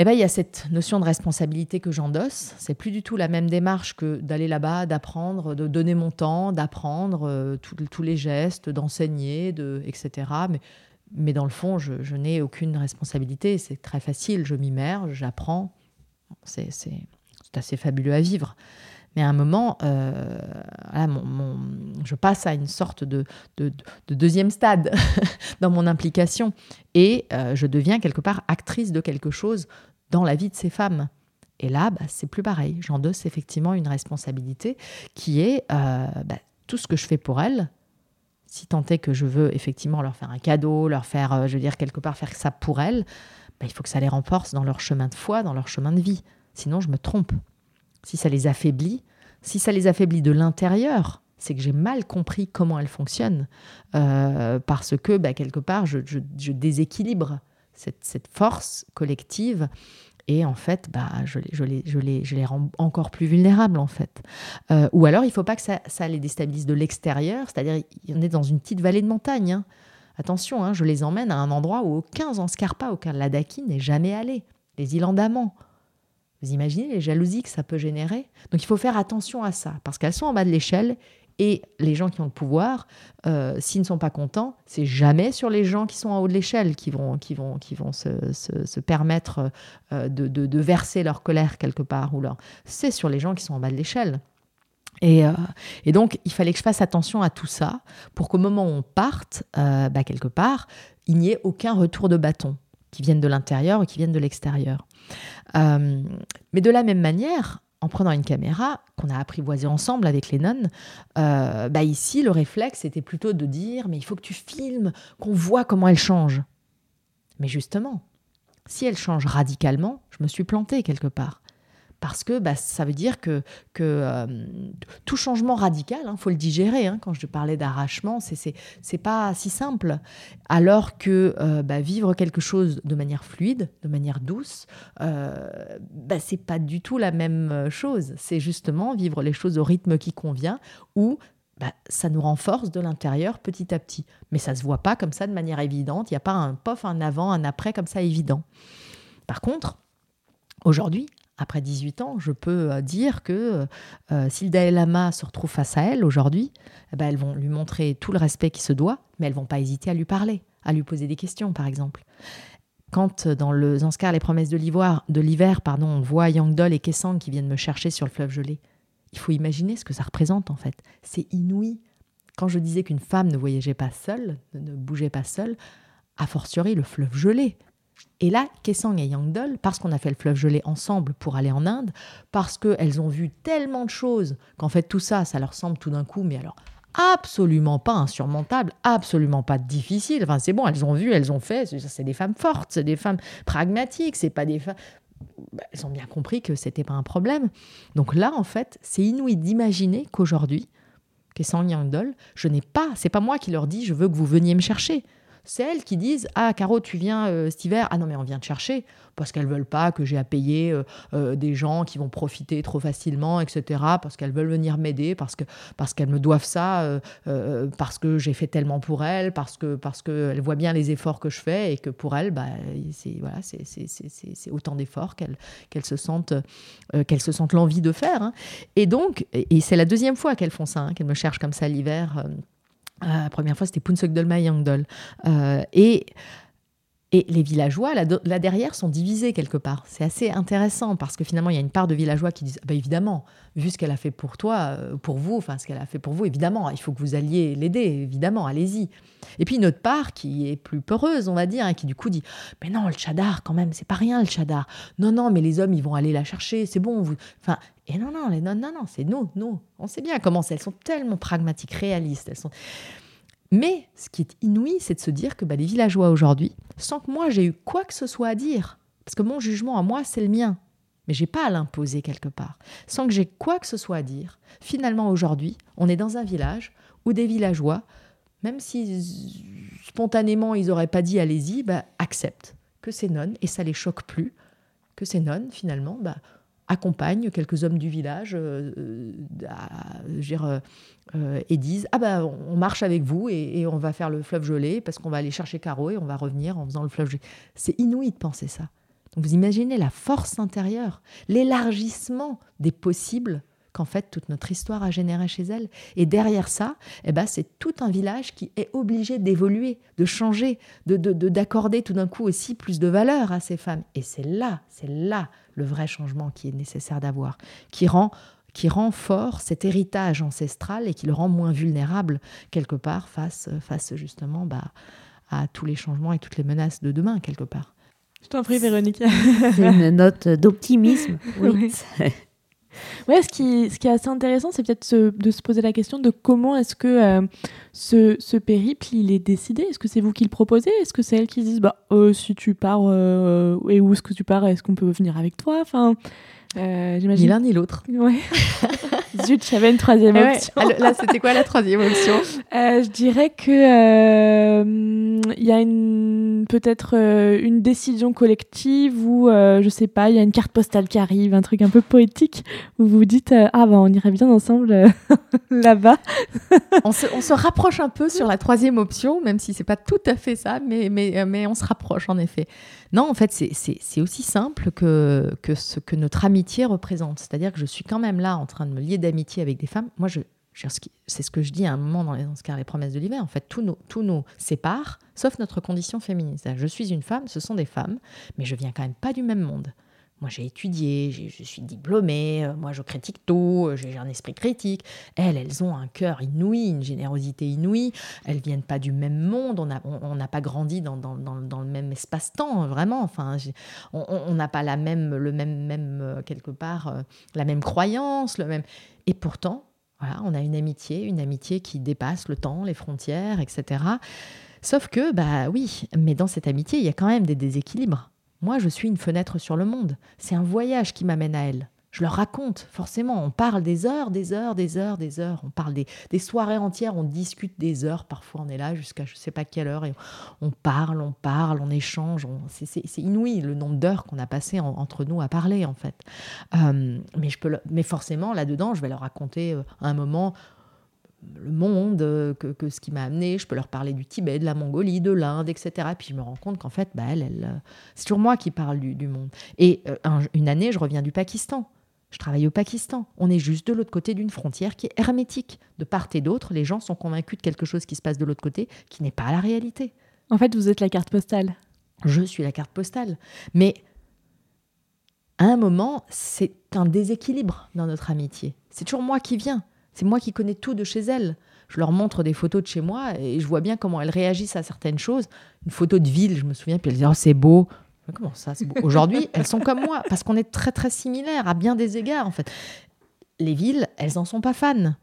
eh ben, il y a cette notion de responsabilité que j'endosse. C'est plus du tout la même démarche que d'aller là-bas, d'apprendre, de donner mon temps, d'apprendre euh, tous les gestes, d'enseigner, de, etc. Mais, dans le fond, je, n'ai aucune responsabilité. C'est très facile. Je m'immerge, j'apprends. C'est assez fabuleux à vivre. Mais à un moment, euh, je passe à une sorte de, de, deuxième stade dans mon implication et euh, je deviens quelque part actrice de quelque chose dans la vie de ces femmes. Et là, bah, c'est plus pareil. J'endosse effectivement une responsabilité qui est euh, bah, tout ce que je fais pour elles. Si tant est que je veux effectivement leur faire un cadeau, leur faire, je veux dire, quelque part faire ça pour elles, bah, il faut que ça les renforce dans leur chemin de foi, dans leur chemin de vie. Sinon, je me trompe. Si ça les affaiblit, si ça les affaiblit de l'intérieur, c'est que j'ai mal compris comment elles fonctionnent, euh, parce que quelque part, je déséquilibre cette, force collective. Et en fait, bah, je, les, rends encore plus vulnérables, en fait. Euh, ou alors, il ne faut pas que ça, ça les déstabilise de l'extérieur, c'est-à-dire, on est dans une petite vallée de montagne. Hein. Attention, hein, je les emmène à un endroit où aucun Zanscarpa, aucun Ladaki n'est jamais allé, les îles Andaman. Vous imaginez les jalousies que ça peut générer? Donc il faut faire attention à ça, parce qu'elles sont en bas de l'échelle et les gens qui ont le pouvoir, euh, s'ils ne sont pas contents, c'est jamais sur les gens qui sont en haut de l'échelle qui vont, qui vont, qui vont se, se, permettre euh, de, de, verser leur colère quelque part. ou leur... C'est sur les gens qui sont en bas de l'échelle. Et, euh, et, donc, il fallait que je fasse attention à tout ça pour qu'au moment où on parte, bah, quelque part, il n'y ait aucun retour de bâton qui vienne de l'intérieur ou qui vienne de l'extérieur. Mais de la même manière, en prenant une caméra qu'on a apprivoisée ensemble avec les nonnes, euh, bah ici, le réflexe était plutôt de dire mais il faut que tu filmes, qu'on voit comment elle change. Mais justement, si elle change radicalement, je me suis plantée quelque part parce que bah, ça veut dire que, que euh, tout changement radical, il hein, faut le digérer. Hein, quand je parlais d'arrachement, c'est c'est pas si simple. Alors que euh, bah, vivre quelque chose de manière fluide, de manière douce, euh, bah, c'est pas du tout la même chose. C'est justement vivre les choses au rythme qui convient, où bah, ça nous renforce de l'intérieur petit à petit. Mais ça se voit pas comme ça de manière évidente. Il n'y a pas un pof, un avant, un après comme ça évident. Par contre, aujourd'hui, après 18 ans, je peux euh, dire que euh, si le Dalai Lama se retrouve face à elle aujourd'hui, eh ben, elles vont lui montrer tout le respect qui se doit, mais elles vont pas hésiter à lui parler, à lui poser des questions, par exemple. Quand euh, dans le Zanskar, les promesses de l'hiver, pardon, on voit Yangdol et Kesang qui viennent me chercher sur le fleuve gelé, il faut imaginer ce que ça représente en fait. C'est inouï. Quand je disais qu'une femme ne voyageait pas seule, ne bougeait pas seule, a fortiori le fleuve gelé. Et là, Kesang et Yangdol, parce qu'on a fait le fleuve gelé ensemble pour aller en Inde, parce qu'elles ont vu tellement de choses qu'en fait tout ça, ça leur semble tout d'un coup, mais alors absolument pas insurmontable, absolument pas difficile. Enfin, c'est bon, elles ont vu, elles ont fait. C'est des femmes fortes, c'est des femmes pragmatiques, c'est pas des femmes. Bah, elles ont bien compris que c'était pas un problème. Donc là, en fait, c'est inouï d'imaginer qu'aujourd'hui, Kesang Yangdol, je n'ai pas, c'est pas moi qui leur dis, je veux que vous veniez me chercher c'est elles qui disent Ah, Caro, tu viens euh, cet hiver Ah non, mais on vient te chercher. Parce qu'elles veulent pas que j'ai à payer euh, euh, des gens qui vont profiter trop facilement, etc. Parce qu'elles veulent venir m'aider, parce qu'elles parce qu'elles me doivent ça, parce que j'ai fait tellement pour elles, parce que parce qu'elles voient bien les efforts que je fais et que pour elles, bah, c'est voilà, autant d'efforts qu'elles se sentent, qu'elles se sentent l'envie de faire. Hein. Et donc, et, c'est la deuxième fois qu'elles font ça, hein, qu'elles me cherchent comme ça l'hiver. Euh, la première fois, c'était Punsuk Dolma Yangdol. Euh, et, et les villageois, là, derrière, sont divisés quelque part. C'est assez intéressant parce que finalement, il y a une part de villageois qui disent ah évidemment, vu ce qu'elle a fait pour toi, euh, pour vous, enfin ce qu'elle a fait pour vous, évidemment, il faut que vous alliez l'aider, évidemment, allez-y. Et puis une autre part qui est plus peureuse, on va dire, hein, qui du coup dit mais non, le chadar, quand même, c'est pas rien le chadar. Non, non, mais les hommes, ils vont aller la chercher, c'est bon. Vous... Enfin, et non, non, les non, non, non, c'est nous, nous. On sait bien comment c'est. Elles sont tellement pragmatiques, réalistes. Elles sont. Mais ce qui est inouï, c'est de se dire que bah, les villageois aujourd'hui, sans que moi j'ai eu quoi que ce soit à dire, parce que mon jugement à moi, c'est le mien, mais j'ai pas à l'imposer quelque part, sans que j'ai quoi que ce soit à dire, finalement aujourd'hui, on est dans un village où des villageois, même si spontanément ils n'auraient pas dit allez-y, bah, acceptent que c'est non et ça les choque plus, que c'est non finalement, bah, accompagnent quelques hommes du village euh, euh, euh, et disent ah bah on marche avec vous et, on va faire le fleuve gelé parce qu'on va aller chercher Caro et on va revenir en faisant le fleuve gelé. C'est inouï de penser ça. Donc vous imaginez la force intérieure, l'élargissement des possibles qu'en fait toute notre histoire a généré chez elle. Et derrière ça, eh ben, c'est tout un village qui est obligé d'évoluer, de changer, de d'accorder tout d'un coup aussi plus de valeur à ces femmes. Et c'est là, c'est là le vrai changement qui est nécessaire d'avoir, qui rend qui rend fort cet héritage ancestral et qui le rend moins vulnérable quelque part face, face justement bah, à tous les changements et toutes les menaces de demain quelque part. Je t'en prie Véronique. C'est une note d'optimisme. Oui. Ouais, ce qui, ce qui est assez intéressant, c'est peut-être de se poser la question de comment est-ce que euh, ce, ce, périple, il est décidé? Est-ce que c'est vous qui le proposez? Est-ce que c'est elle qui dit, bah, euh, si tu pars, euh, et où est-ce que tu pars Est-ce qu'on peut venir avec toi? Enfin, J'imagine. Ni l'un ni l'autre. Ouais. Zut, j'avais une troisième option. Là, c'était quoi la troisième option Je dirais que il y a une peut-être une décision collective ou je sais pas, il y a une carte postale qui arrive, un truc un peu poétique où vous vous dites ah bah on irait bien ensemble là-bas. on, se, on, se, rapproche un peu sur la troisième option, même si c'est pas tout à fait ça, mais, mais, mais on se rapproche en effet. Non, en fait, c'est aussi simple que, que ce que notre amitié représente. C'est-à-dire que je suis quand même là en train de me lier d'amitié avec des femmes. Moi, je, c'est ce que je dis à un moment dans les, dans les promesses de l'hiver. En fait, tous nous, tous nous séparent, sauf notre condition féminine. Je suis une femme, ce sont des femmes, mais je viens quand même pas du même monde. Moi, j'ai étudié, je suis diplômée, euh, moi, je critique tout, euh, j'ai un esprit critique. Elles, elles ont un cœur inouï, une générosité inouïe. Elles viennent pas du même monde, on n'a pas grandi dans, le même espace-temps, vraiment. Enfin, on n'a pas la même, le même, même euh, quelque part, la même croyance, le même. Et pourtant, voilà, on a une amitié, une amitié qui dépasse le temps, les frontières, etc. Sauf que, bah oui, mais dans cette amitié, il y a quand même des déséquilibres. Moi, je suis une fenêtre sur le monde. C'est un voyage qui m'amène à elle. Je leur raconte, forcément. On parle des heures, des heures, des heures, des heures. On parle des, soirées entières, on discute des heures. Parfois, on est là jusqu'à je ne sais pas quelle heure et on parle, on parle, on échange. c'est inouï le nombre d'heures qu'on a passé entre nous à parler, en fait. Euh, mais, je peux mais forcément, là-dedans, je vais leur raconter euh, un moment le monde, que, que ce qui m'a amené. Je peux leur parler du Tibet, de la Mongolie, de l'Inde, etc. Puis je me rends compte qu'en fait, bah, elle, elle c'est toujours moi qui parle du, du monde. Et une année, je reviens du Pakistan. Je travaille au Pakistan. On est juste de l'autre côté d'une frontière qui est hermétique. De part et d'autre, les gens sont convaincus de quelque chose qui se passe de l'autre côté qui n'est pas la réalité. En fait, vous êtes la carte postale. Je suis la carte postale. Mais à un moment, c'est un déséquilibre dans notre amitié. C'est toujours moi qui viens. C'est moi qui connais tout de chez elle. Je leur montre des photos de chez moi et je vois bien comment elles réagissent à certaines choses. Une photo de ville, je me souviens, puis elles disent Oh, c'est beau comment ça Aujourd'hui, elles sont comme moi, parce qu'on est très très similaires à bien des égards en fait. Les villes, elles en sont pas fans.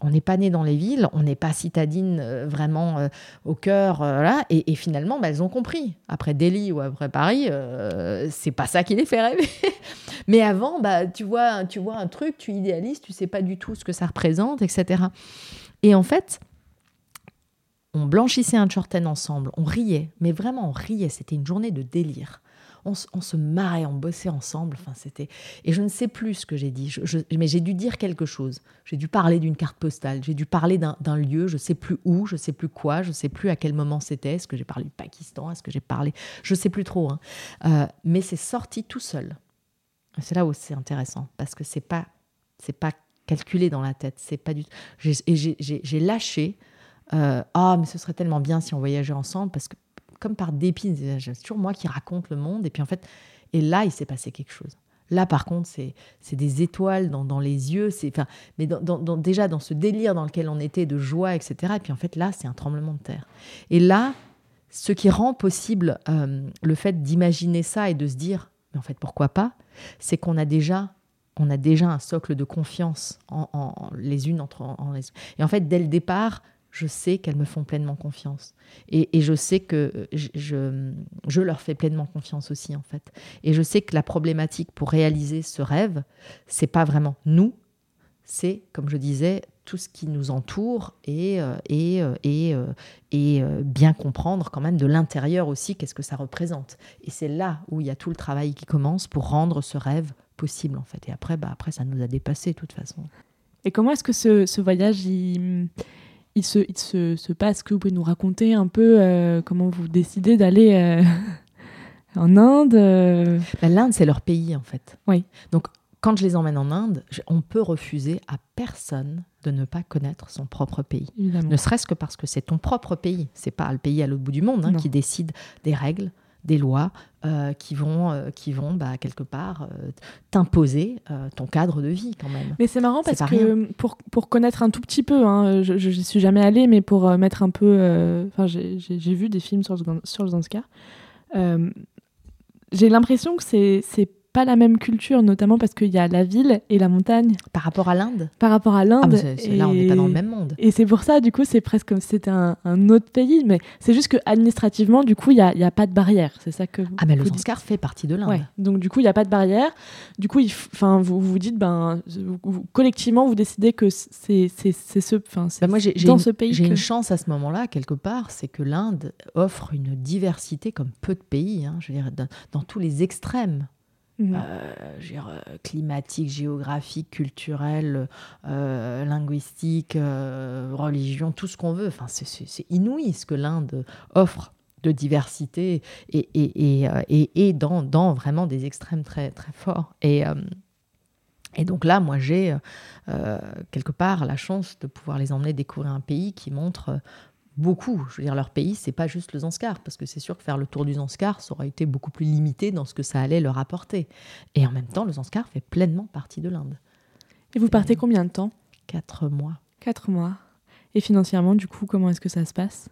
On n'est pas né dans les villes, on n'est pas citadine euh, vraiment euh, au cœur, euh, là, et, finalement, bah, elles ont compris. Après Delhi ou après Paris, c'est pas ça qui les fait rêver. Mais avant, bah, tu vois, tu vois un truc, tu idéalises, tu sais pas du tout ce que ça représente, etc. Et en fait, on blanchissait un shorten ensemble, on riait, mais vraiment on riait, c'était une journée de délire on, se marrait, on bossait ensemble. Enfin, c'était et je ne sais plus ce que j'ai dit, mais j'ai dû dire quelque chose. J'ai dû parler d'une carte postale, j'ai dû parler d'un lieu, je sais plus où, je sais plus quoi, je sais plus à quel moment c'était. Est-ce que j'ai parlé du Pakistan Est-ce que j'ai parlé Je sais plus trop. Hein. Euh, mais c'est sorti tout seul. C'est là où c'est intéressant parce que c'est pas c'est pas calculé dans la tête. C'est pas du. J'ai lâché. Euh, ah, mais ce serait tellement bien si on voyageait ensemble parce que comme par dépit. C'est toujours moi qui raconte le monde. Et puis en fait, et là, il s'est passé quelque chose. Là, par contre, c'est des étoiles dans, dans les yeux. Enfin, mais dans, déjà dans ce délire dans lequel on était de joie, etc. Et puis en fait, là, c'est un tremblement de terre. Et là, ce qui rend possible euh, le fait d'imaginer ça et de se dire, mais en fait, pourquoi pas, c'est qu'on a déjà on a déjà un socle de confiance en, les unes entre en, les... Et en fait, dès le départ, je sais qu'elles me font pleinement confiance. Et, je sais que je, je, leur fais pleinement confiance aussi, en fait. Et je sais que la problématique pour réaliser ce rêve, c'est pas vraiment nous, c'est, comme je disais, tout ce qui nous entoure et, euh, et, euh, et, euh, et bien comprendre quand même de l'intérieur aussi qu'est-ce que ça représente. Et c'est là où il y a tout le travail qui commence pour rendre ce rêve possible, en fait. Et après, bah, après ça nous a dépassé de toute façon. Et comment est-ce que ce, voyage, il se, il se, se passe que vous pouvez nous raconter un peu euh, comment vous décidez d'aller euh, en Inde euh bah, L'Inde, c'est leur pays en fait. Oui. Donc, quand je les emmène en Inde, on peut refuser à personne de ne pas connaître son propre pays. Ne serait-ce que parce que c'est ton propre pays. C'est pas le pays à l'autre bout du monde hein, qui décide des règles, des lois euh, qui vont, euh, qui vont bah, quelque part euh, t'imposer ton cadre de vie quand même. Mais c'est marrant parce que pour, pour, connaître un tout petit peu, hein, je n'y suis jamais allée, mais pour mettre un peu... Enfin, j'ai vu des films sur, sur le Zanskar. j'ai l'impression que c'est pas la même culture, notamment parce qu'il y a la ville et la montagne. Par rapport à l'Inde? Par rapport à l'Inde. Ah, là, on n'est pas dans le même monde. Et c'est pour ça, du coup, c'est presque comme si c'était un, autre pays. Mais c'est juste qu'administrativement, du coup, il n'y a, y a, pas de barrière. C'est ça que vous Ah, mais le Zanskar fait partie de l'Inde. Donc, du coup, il n'y a pas de barrière. Du coup, enfin, vous vous dites, ben, collectivement, vous décidez que c'est ce, enfin, ben moi, dans ce pays. J'ai une chance à ce moment-là, quelque part, c'est que l'Inde offre une diversité comme peu de pays. Hein, je veux dire, dans tous les extrêmes. Mhm. Euh, euh, climatique, géographique, culturel, euh, linguistique, religion, tout ce qu'on veut. Enfin, c'est inouï ce que l'Inde offre de diversité et, et, et, et, dans, dans, vraiment des extrêmes très, très forts. Et, et donc là, moi, j'ai quelque part la chance de pouvoir les emmener découvrir un pays qui montre beaucoup. Je veux dire, leur pays, c'est pas juste le Zanskar, parce que c'est sûr que faire le tour du Zanskar, ça aurait été beaucoup plus limité dans ce que ça allait leur apporter. Et en même temps, le Zanskar fait pleinement partie de l'Inde. Et vous partez combien de temps? Quatre mois. Quatre mois. Et financièrement, du coup, comment est-ce que ça se passe?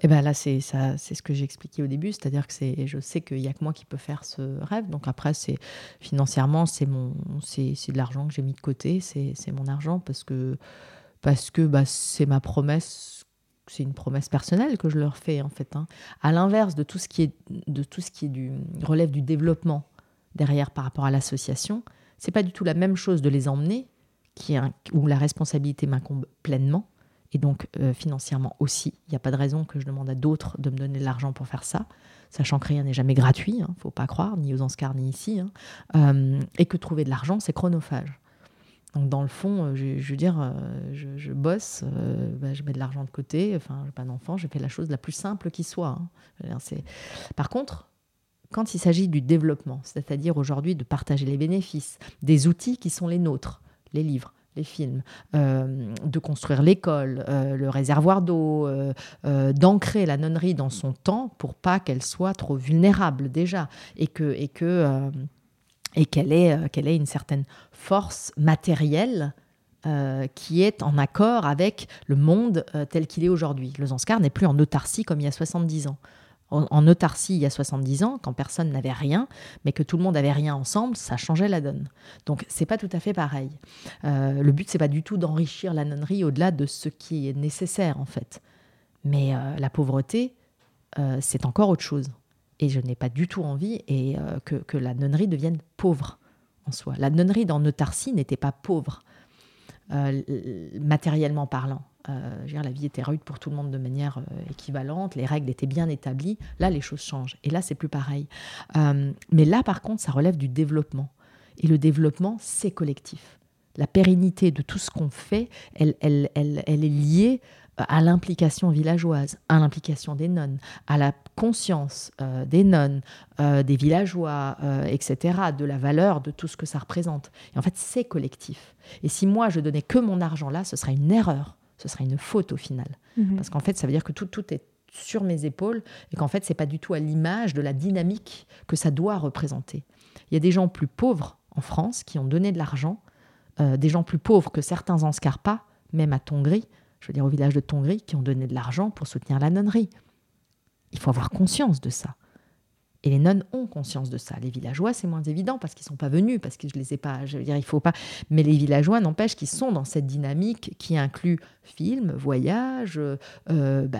Eh ben là, c'est ça, c'est ce que j'ai expliqué au début, c'est-à-dire que c'est, je sais qu'il y a que moi qui peux faire ce rêve. Donc après, c'est financièrement, c'est mon, c'est, de l'argent que j'ai mis de côté, c'est, mon argent parce que parce que bah, c'est ma promesse c'est une promesse personnelle que je leur fais en fait. Hein. À l'inverse de tout ce qui est de tout ce qui est du relève du développement derrière par rapport à l'association, c'est pas du tout la même chose de les emmener, qui où la responsabilité m'incombe pleinement et donc euh, financièrement aussi. Il n'y a pas de raison que je demande à d'autres de me donner de l'argent pour faire ça, sachant que rien n'est jamais gratuit, hein, faut pas croire, ni aux Anscars ni ici, hein. euh, et que trouver de l'argent c'est chronophage. Donc dans le fond, je, veux dire, je, bosse, bah, je mets de l'argent de côté, enfin, j'ai pas d'enfant, j'ai fait la chose la plus simple qui soit. Hein. Par contre, quand il s'agit du développement, c'est-à-dire aujourd'hui de partager les bénéfices, des outils qui sont les nôtres, les livres, les films, euh, de construire l'école, euh, le réservoir d'eau, euh, d'ancrer la nonnerie dans son temps pour pas qu'elle soit trop vulnérable déjà et que et qu'elle ait qu'elle ait une certaine force matérielle qui est en accord avec le monde tel qu'il est aujourd'hui. Le Zanskar n'est plus en autarcie comme il y a 70 ans en, autarcie il y a 70 ans, quand personne n'avait rien, mais que tout le monde avait rien ensemble, ça changeait la donne. Donc c'est pas tout à fait pareil. Euh, le but c'est pas du tout d'enrichir la nonnerie au-delà de ce qui est nécessaire en fait. Mais euh, la pauvreté, euh, c'est encore autre chose. Et je n'ai pas du tout envie et, que, que, la nonnerie devienne pauvre en soi. La nonnerie dans autarcie n'était pas pauvre, matériellement parlant. Euh, la vie était rude pour tout le monde de manière euh, équivalente, les règles étaient bien établies. Là, les choses changent. Et là, c'est plus pareil. Euh, mais là, par contre, ça relève du développement. Et le développement, c'est collectif. La pérennité de tout ce qu'on fait, elle, elle, elle, elle, est liée à l'implication villageoise, à l'implication des nonnes, à la conscience des nonnes, des villageois, etc., de la valeur de tout ce que ça représente. Et en fait, c'est collectif. Et si moi, je donnais que mon argent là, ce serait une erreur ce sera une faute au final. Mhm. Parce qu'en fait, ça veut dire que tout, tout est sur mes épaules et qu'en fait, c'est pas du tout à l'image de la dynamique que ça doit représenter. Il y a des gens plus pauvres en France qui ont donné de l'argent, euh, des gens plus pauvres que certains en Scarpa, même à Tongri, je veux dire au village de Tongri, qui ont donné de l'argent pour soutenir la nonnerie. Il faut avoir conscience de ça. Et les nonnes ont conscience de ça. Les villageois, c'est moins évident parce qu'ils sont pas venus, parce que je les ai pas. Je veux dire, il faut pas. Mais les villageois, n'empêche qu'ils sont dans cette dynamique qui inclut film, voyage, euh, bah,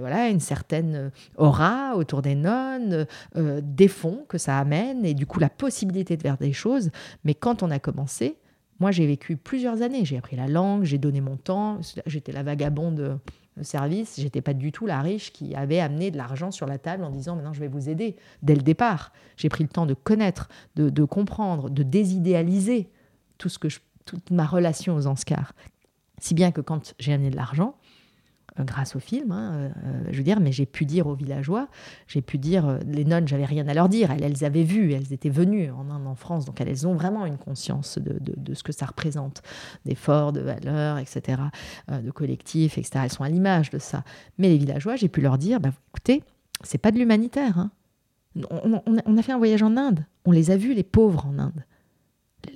voilà, une certaine aura autour des nonnes, euh, des fonds que ça amène et du coup la possibilité de faire des choses. Mais quand on a commencé, moi j'ai vécu plusieurs années. J'ai appris la langue, j'ai donné mon temps. J'étais la vagabonde service, j'étais pas du tout la riche qui avait amené de l'argent sur la table en disant maintenant je vais vous aider. Dès le départ, j'ai pris le temps de connaître, de, comprendre, de désidéaliser tout ce que toute ma relation aux Anscars. Si bien que quand j'ai amené de l'argent, grâce au film, hein, euh, euh, je veux dire, mais j'ai pu dire aux villageois, j'ai pu dire, les nonnes, j'avais rien à leur dire, elles, elles avaient vu, elles étaient venues en Inde, en France, donc elles, ont vraiment une conscience de, ce que ça représente, d'efforts, de valeurs, etc., de collectifs, etc. Elles sont à l'image de ça. Mais les villageois, j'ai pu leur dire, bah, écoutez, c'est pas de l'humanitaire. Hein. on a fait un voyage en Inde, on les a vus, les pauvres en Inde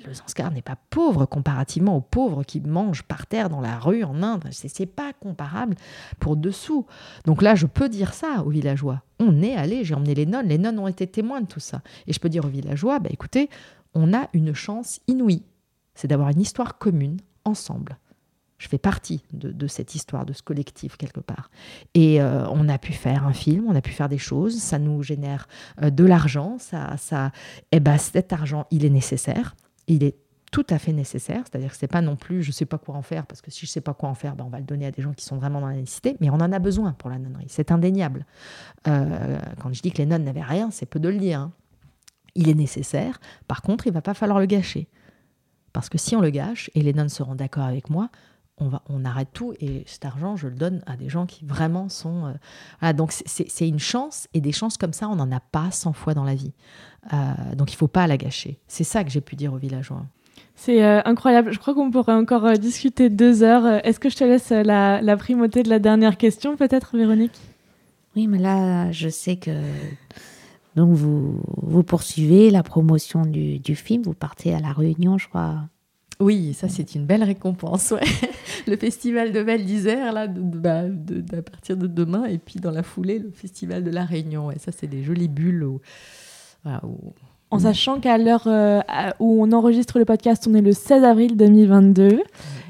le Zanskar n'est pas pauvre comparativement aux pauvres qui mangent par terre dans la rue en Inde. C'est pas comparable pour dessous. Donc là, je peux dire ça aux villageois. On est allé, j'ai emmené les nonnes, les nonnes ont été témoins de tout ça. Et je peux dire aux villageois, bah, écoutez, on a une chance inouïe. C'est d'avoir une histoire commune, ensemble. Je fais partie de, cette histoire, de ce collectif quelque part. Et euh, on a pu faire un film, on a pu faire des choses, ça nous génère euh, de l'argent, ça, ça, eh ben cet argent, il est nécessaire il est tout à fait nécessaire, c'est-à-dire que c'est pas non plus je sais pas quoi en faire parce que si je sais pas quoi en faire, ben on va le donner à des gens qui sont vraiment dans la nécessité, mais on en a besoin pour la nonnerie, c'est indéniable. Euh, quand je dis que les nonnes n'avaient rien, c'est peu de le dire. Hein. Il est nécessaire, par contre, il va pas falloir le gâcher. Parce que si on le gâche, et les nonnes seront d'accord avec moi, on, va, on arrête tout et cet argent, je le donne à des gens qui vraiment sont... Euh, voilà, donc c'est une chance, et des chances comme ça, on n'en a pas 100 fois dans la vie. Euh, donc il faut pas la gâcher. C'est ça que j'ai pu dire aux villageois. C'est euh, incroyable. Je crois qu'on pourrait encore euh, discuter deux heures. Est-ce que je te laisse la, primauté de la dernière question, peut-être, Véronique? Oui, mais là, je sais que donc vous, vous poursuivez la promotion du, film. Vous partez à la Réunion, je crois. Oui, ça c'est une belle récompense. le festival de Val d'Isère, là, bah, à partir de demain, et puis dans la foulée, le festival de la Réunion. Ouais, ça c'est des jolies bulles. En sachant qu'à l'heure euh, où on enregistre le podcast, on est le 16 avril 2022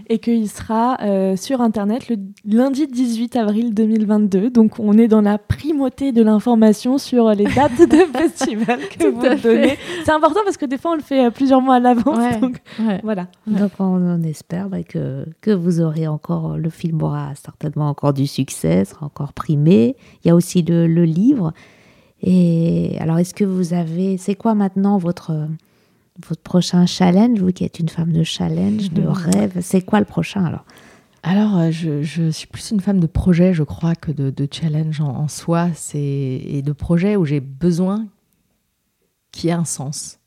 et qu'il sera euh, sur Internet le lundi 18 avril 2022. Donc on est dans la primauté de l'information sur les dates de festival que vous donnez. C'est important parce que des fois on le fait euh, plusieurs mois à l'avance. donc voilà. Donc on, espère bah, que, que vous aurez encore, le film aura certainement encore du succès, sera encore primé. Il y a aussi le, le livre. Et alors, est-ce que vous avez, c'est quoi maintenant votre votre prochain challenge, vous qui êtes une femme de challenge, de rêve, c'est quoi le prochain alors? Alors, euh, je, suis plus une femme de projet, je crois, que de, challenge en, soi, et de projet où j'ai besoin qu'il y ait un sens.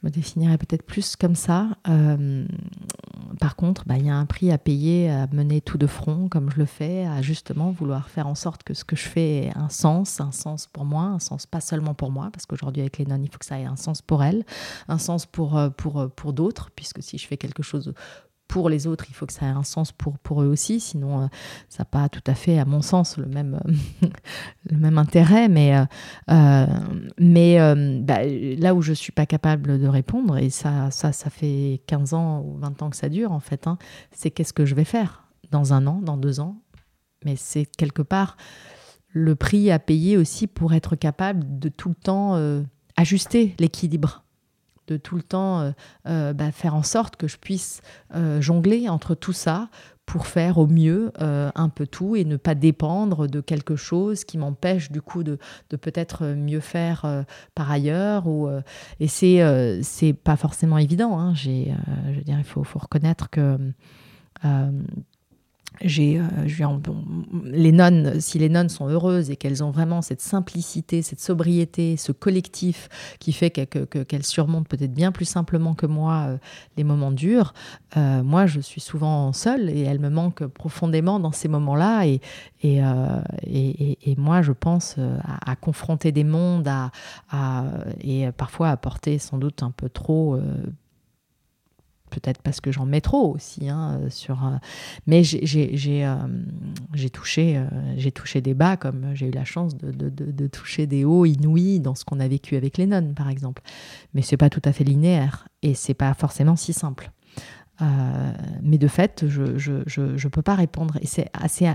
Je me définirais peut-être plus comme ça. Euh, par contre, bah, il y a un prix à payer à mener tout de front, comme je le fais, à justement vouloir faire en sorte que ce que je fais ait un sens, un sens pour moi, un sens pas seulement pour moi, parce qu'aujourd'hui avec les nonnes, il faut que ça ait un sens pour elles, un sens pour, euh, pour, pour d'autres, puisque si je fais quelque chose pour les autres, il faut que ça ait un sens pour, pour eux aussi, sinon euh, ça n'a pas tout à fait, à mon sens, le même, le même intérêt. Mais, euh, euh, mais bah, là où je ne suis pas capable de répondre, et ça, ça, ça fait 15 ans ou 20 ans que ça dure en fait, hein, c'est qu'est-ce que je vais faire dans un an, dans deux ans? Mais c'est quelque part le prix à payer aussi pour être capable de tout le temps ajuster l'équilibre de tout le temps euh, euh, bah, faire en sorte que je puisse euh, jongler entre tout ça pour faire au mieux un peu tout et ne pas dépendre de quelque chose qui m'empêche du coup de, peut-être mieux faire par ailleurs. Ou, et c'est c'est pas forcément évident. Hein. J'ai, je veux dire, il faut, faut reconnaître que euh, les nonnes, si les nonnes sont heureuses et qu'elles ont vraiment cette simplicité, cette sobriété, ce collectif qui fait qu'elles surmontent peut-être bien plus simplement que moi euh, les moments durs, euh, moi je suis souvent seule et elles me manquent profondément dans ces moments-là. Et, moi je pense à, confronter des mondes à, et parfois à porter sans doute un peu trop peut-être parce que j'en mets trop aussi. Hein, sur, euh, mais j'ai euh, touché, euh, j'ai touché des bas comme j'ai eu la chance de, de, de, toucher des hauts inouïs dans ce qu'on a vécu avec les nonnes, par exemple. Mais c'est pas tout à fait linéaire et c'est pas forcément si simple. mais de fait, je ne peux pas répondre. Et c'est assez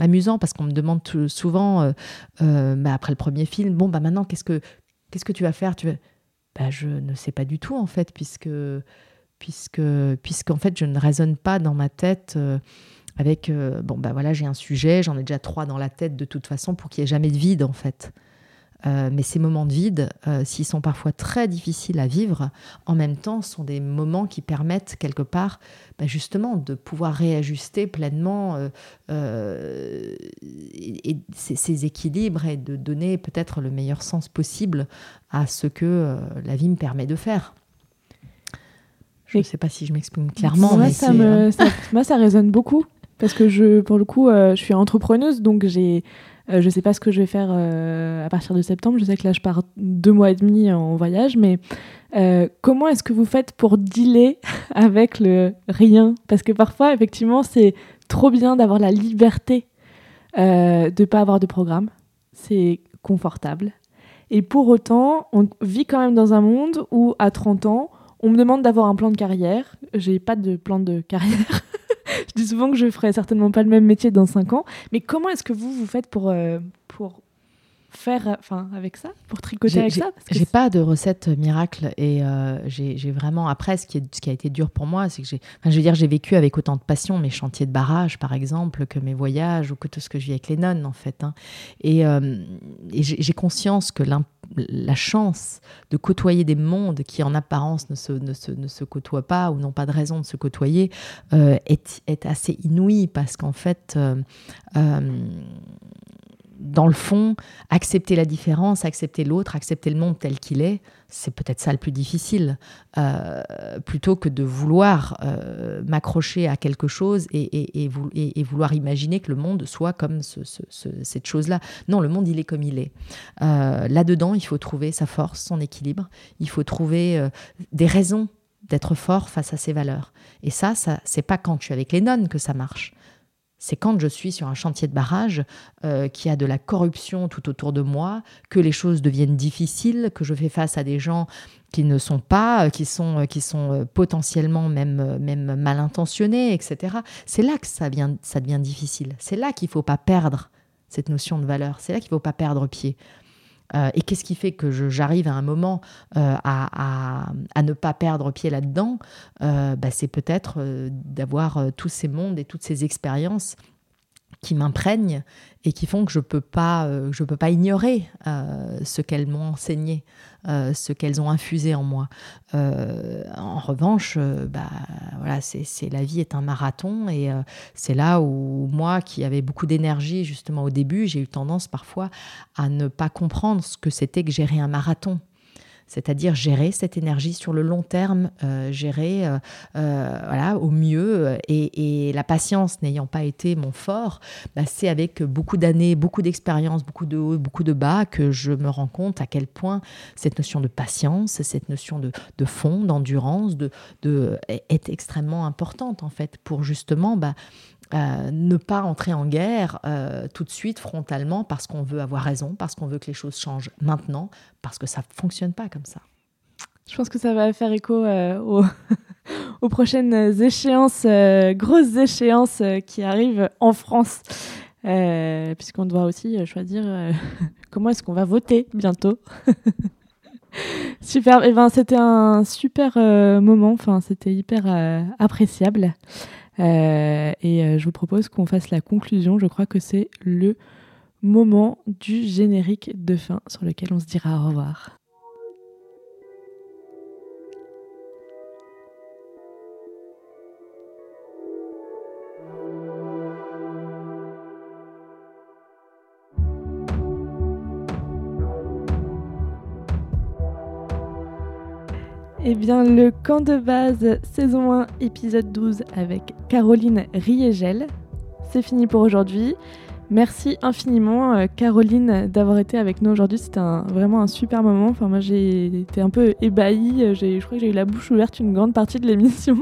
amusant parce qu'on me demande souvent, bah, après le premier film, bon, bah maintenant, qu'est-ce que, que tu vas faire? Tu bah, Je ne sais pas du tout, en fait, puisque puisque puisqu'en fait je ne raisonne pas dans ma tête euh, avec euh, bon bah voilà j'ai un sujet j'en ai déjà trois dans la tête de toute façon pour qu'il n'y ait jamais de vide en fait euh, mais ces moments de vide, s'ils sont parfois très difficiles à vivre, en même temps, sont des moments qui permettent quelque part, bah, justement, de pouvoir réajuster pleinement ces, équilibres et de donner peut-être le meilleur sens possible à ce que la vie me permet de faire. Je ne sais pas si je m'exprime clairement. Moi, ça, me, euh, ça, moi, ça résonne beaucoup. Parce que je, pour le coup, euh, je suis entrepreneuse, donc j'ai, euh, je ne sais pas ce que je vais faire à partir de septembre. Je sais que là, je pars deux mois et demi en voyage, mais comment est-ce que vous faites pour dealer avec le rien? Parce que parfois, effectivement, c'est trop bien d'avoir la liberté de ne pas avoir de programme. C'est confortable. Et pour autant, on vit quand même dans un monde où, à 30 ans, on me demande d'avoir un plan de carrière. J'ai pas de plan de carrière. je dis souvent que je ferai certainement pas le même métier dans 5 ans. Mais comment est-ce que vous vous faites pour, euh, pour faire enfin avec ça pour tricoter avec ça j'ai pas de recette miracle et euh, j'ai vraiment après ce qui, est, ce qui a été dur pour moi c'est que j'ai enfin, je veux dire j'ai vécu avec autant de passion mes chantiers de barrage par exemple que mes voyages ou que tout ce que je vis avec les nonnes en fait hein. et, euh, j'ai conscience que la chance de côtoyer des mondes qui en apparence ne se, ne se, ne se côtoient pas ou n'ont pas de raison de se côtoyer euh, est, est, assez inouïe parce qu'en fait dans le fond, accepter la différence, accepter l'autre, accepter le monde tel qu'il est, c'est peut-être ça le plus difficile, euh, plutôt que de vouloir euh, m'accrocher à quelque chose et, vouloir imaginer que le monde soit comme cette chose-là. Non, le monde, il est comme il est. Euh, là-dedans, il faut trouver sa force, son équilibre, il faut trouver des raisons d'être fort face à ses valeurs. Et ça, ça c'est pas quand tu es avec les nonnes que ça marche c'est quand je suis sur un chantier de barrage, euh, qu'il y a de la corruption tout autour de moi, que les choses deviennent difficiles, que je fais face à des gens qui ne sont pas, euh, qui sont, euh, qui sont potentiellement même, même mal intentionnés, etc. C'est là que ça, ça devient difficile. C'est là qu'il ne faut pas perdre cette notion de valeur. C'est là qu'il ne faut pas perdre pied. Euh, et qu'est-ce qui fait que j'arrive à un moment euh, à, ne pas perdre pied là-dedans? Euh, bah, C'est peut-être d'avoir tous ces mondes et toutes ces expériences qui m'imprègnent et qui font que je ne peux, pas, euh, peux pas ignorer euh, ce qu'elles m'ont enseigné, euh, ce qu'elles ont infusé en moi. en revanche, bah, voilà, c'est la vie est un marathon et c'est là où moi, qui avais beaucoup d'énergie justement au début, j'ai eu tendance parfois à ne pas comprendre ce que c'était que gérer un marathon c'est-à-dire gérer cette énergie sur le long terme, euh, gérer euh, euh, voilà, au mieux. Et, la patience n'ayant pas été mon fort, bah, c'est avec beaucoup d'années, beaucoup d'expérience, beaucoup de hauts, beaucoup de bas que je me rends compte à quel point cette notion de patience, cette notion de, fond, d'endurance, de, est extrêmement importante en fait pour justement bah, euh, ne pas entrer en guerre euh, tout de suite frontalement parce qu'on veut avoir raison, parce qu'on veut que les choses changent maintenant, parce que ça ne fonctionne pas comme ça. Je pense que ça va faire écho euh, aux, prochaines échéances, grosses échéances qui arrivent en France, puisqu'on doit aussi choisir comment est-ce qu'on va voter bientôt. super, eh ben, c'était un super moment, enfin, c'était hyper appréciable. Euh, et euh, je vous propose qu'on fasse la conclusion. Je crois que c'est le moment du générique de fin sur lequel on se dira au revoir. Eh bien, le camp de base, saison 1, épisode 12, avec Caroline Riegel. C'est fini pour aujourd'hui. Merci infiniment, euh, Caroline, d'avoir été avec nous aujourd'hui. C'était vraiment un super moment. Enfin, moi, j'ai été un peu ébahie. Je crois que j'ai eu la bouche ouverte une grande partie de l'émission.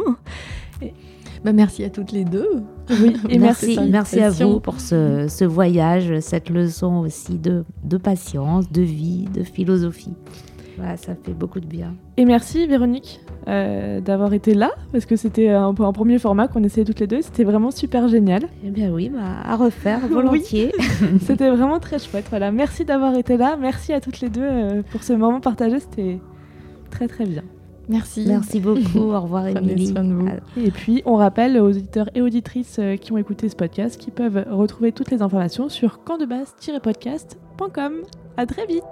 Bah, merci à toutes les deux. Oui, et merci, merci, à vous pour ce, voyage, cette leçon aussi de, de patience, de vie, de philosophie ça fait beaucoup de bien. Et merci Véronique euh, d'avoir été là, parce que c'était un, un premier format qu'on essayait toutes les deux. C'était vraiment super génial. Eh bien oui, bah, à refaire volontiers. c'était vraiment très chouette. Voilà, merci d'avoir été là. Merci à toutes les deux euh, pour ce moment partagé. C'était très très bien. Merci. Merci beaucoup. Au revoir, Émilie. Et puis, on rappelle aux auditeurs et auditrices euh, qui ont écouté ce podcast qu'ils peuvent retrouver toutes les informations sur campdebase-podcast.com. À très vite.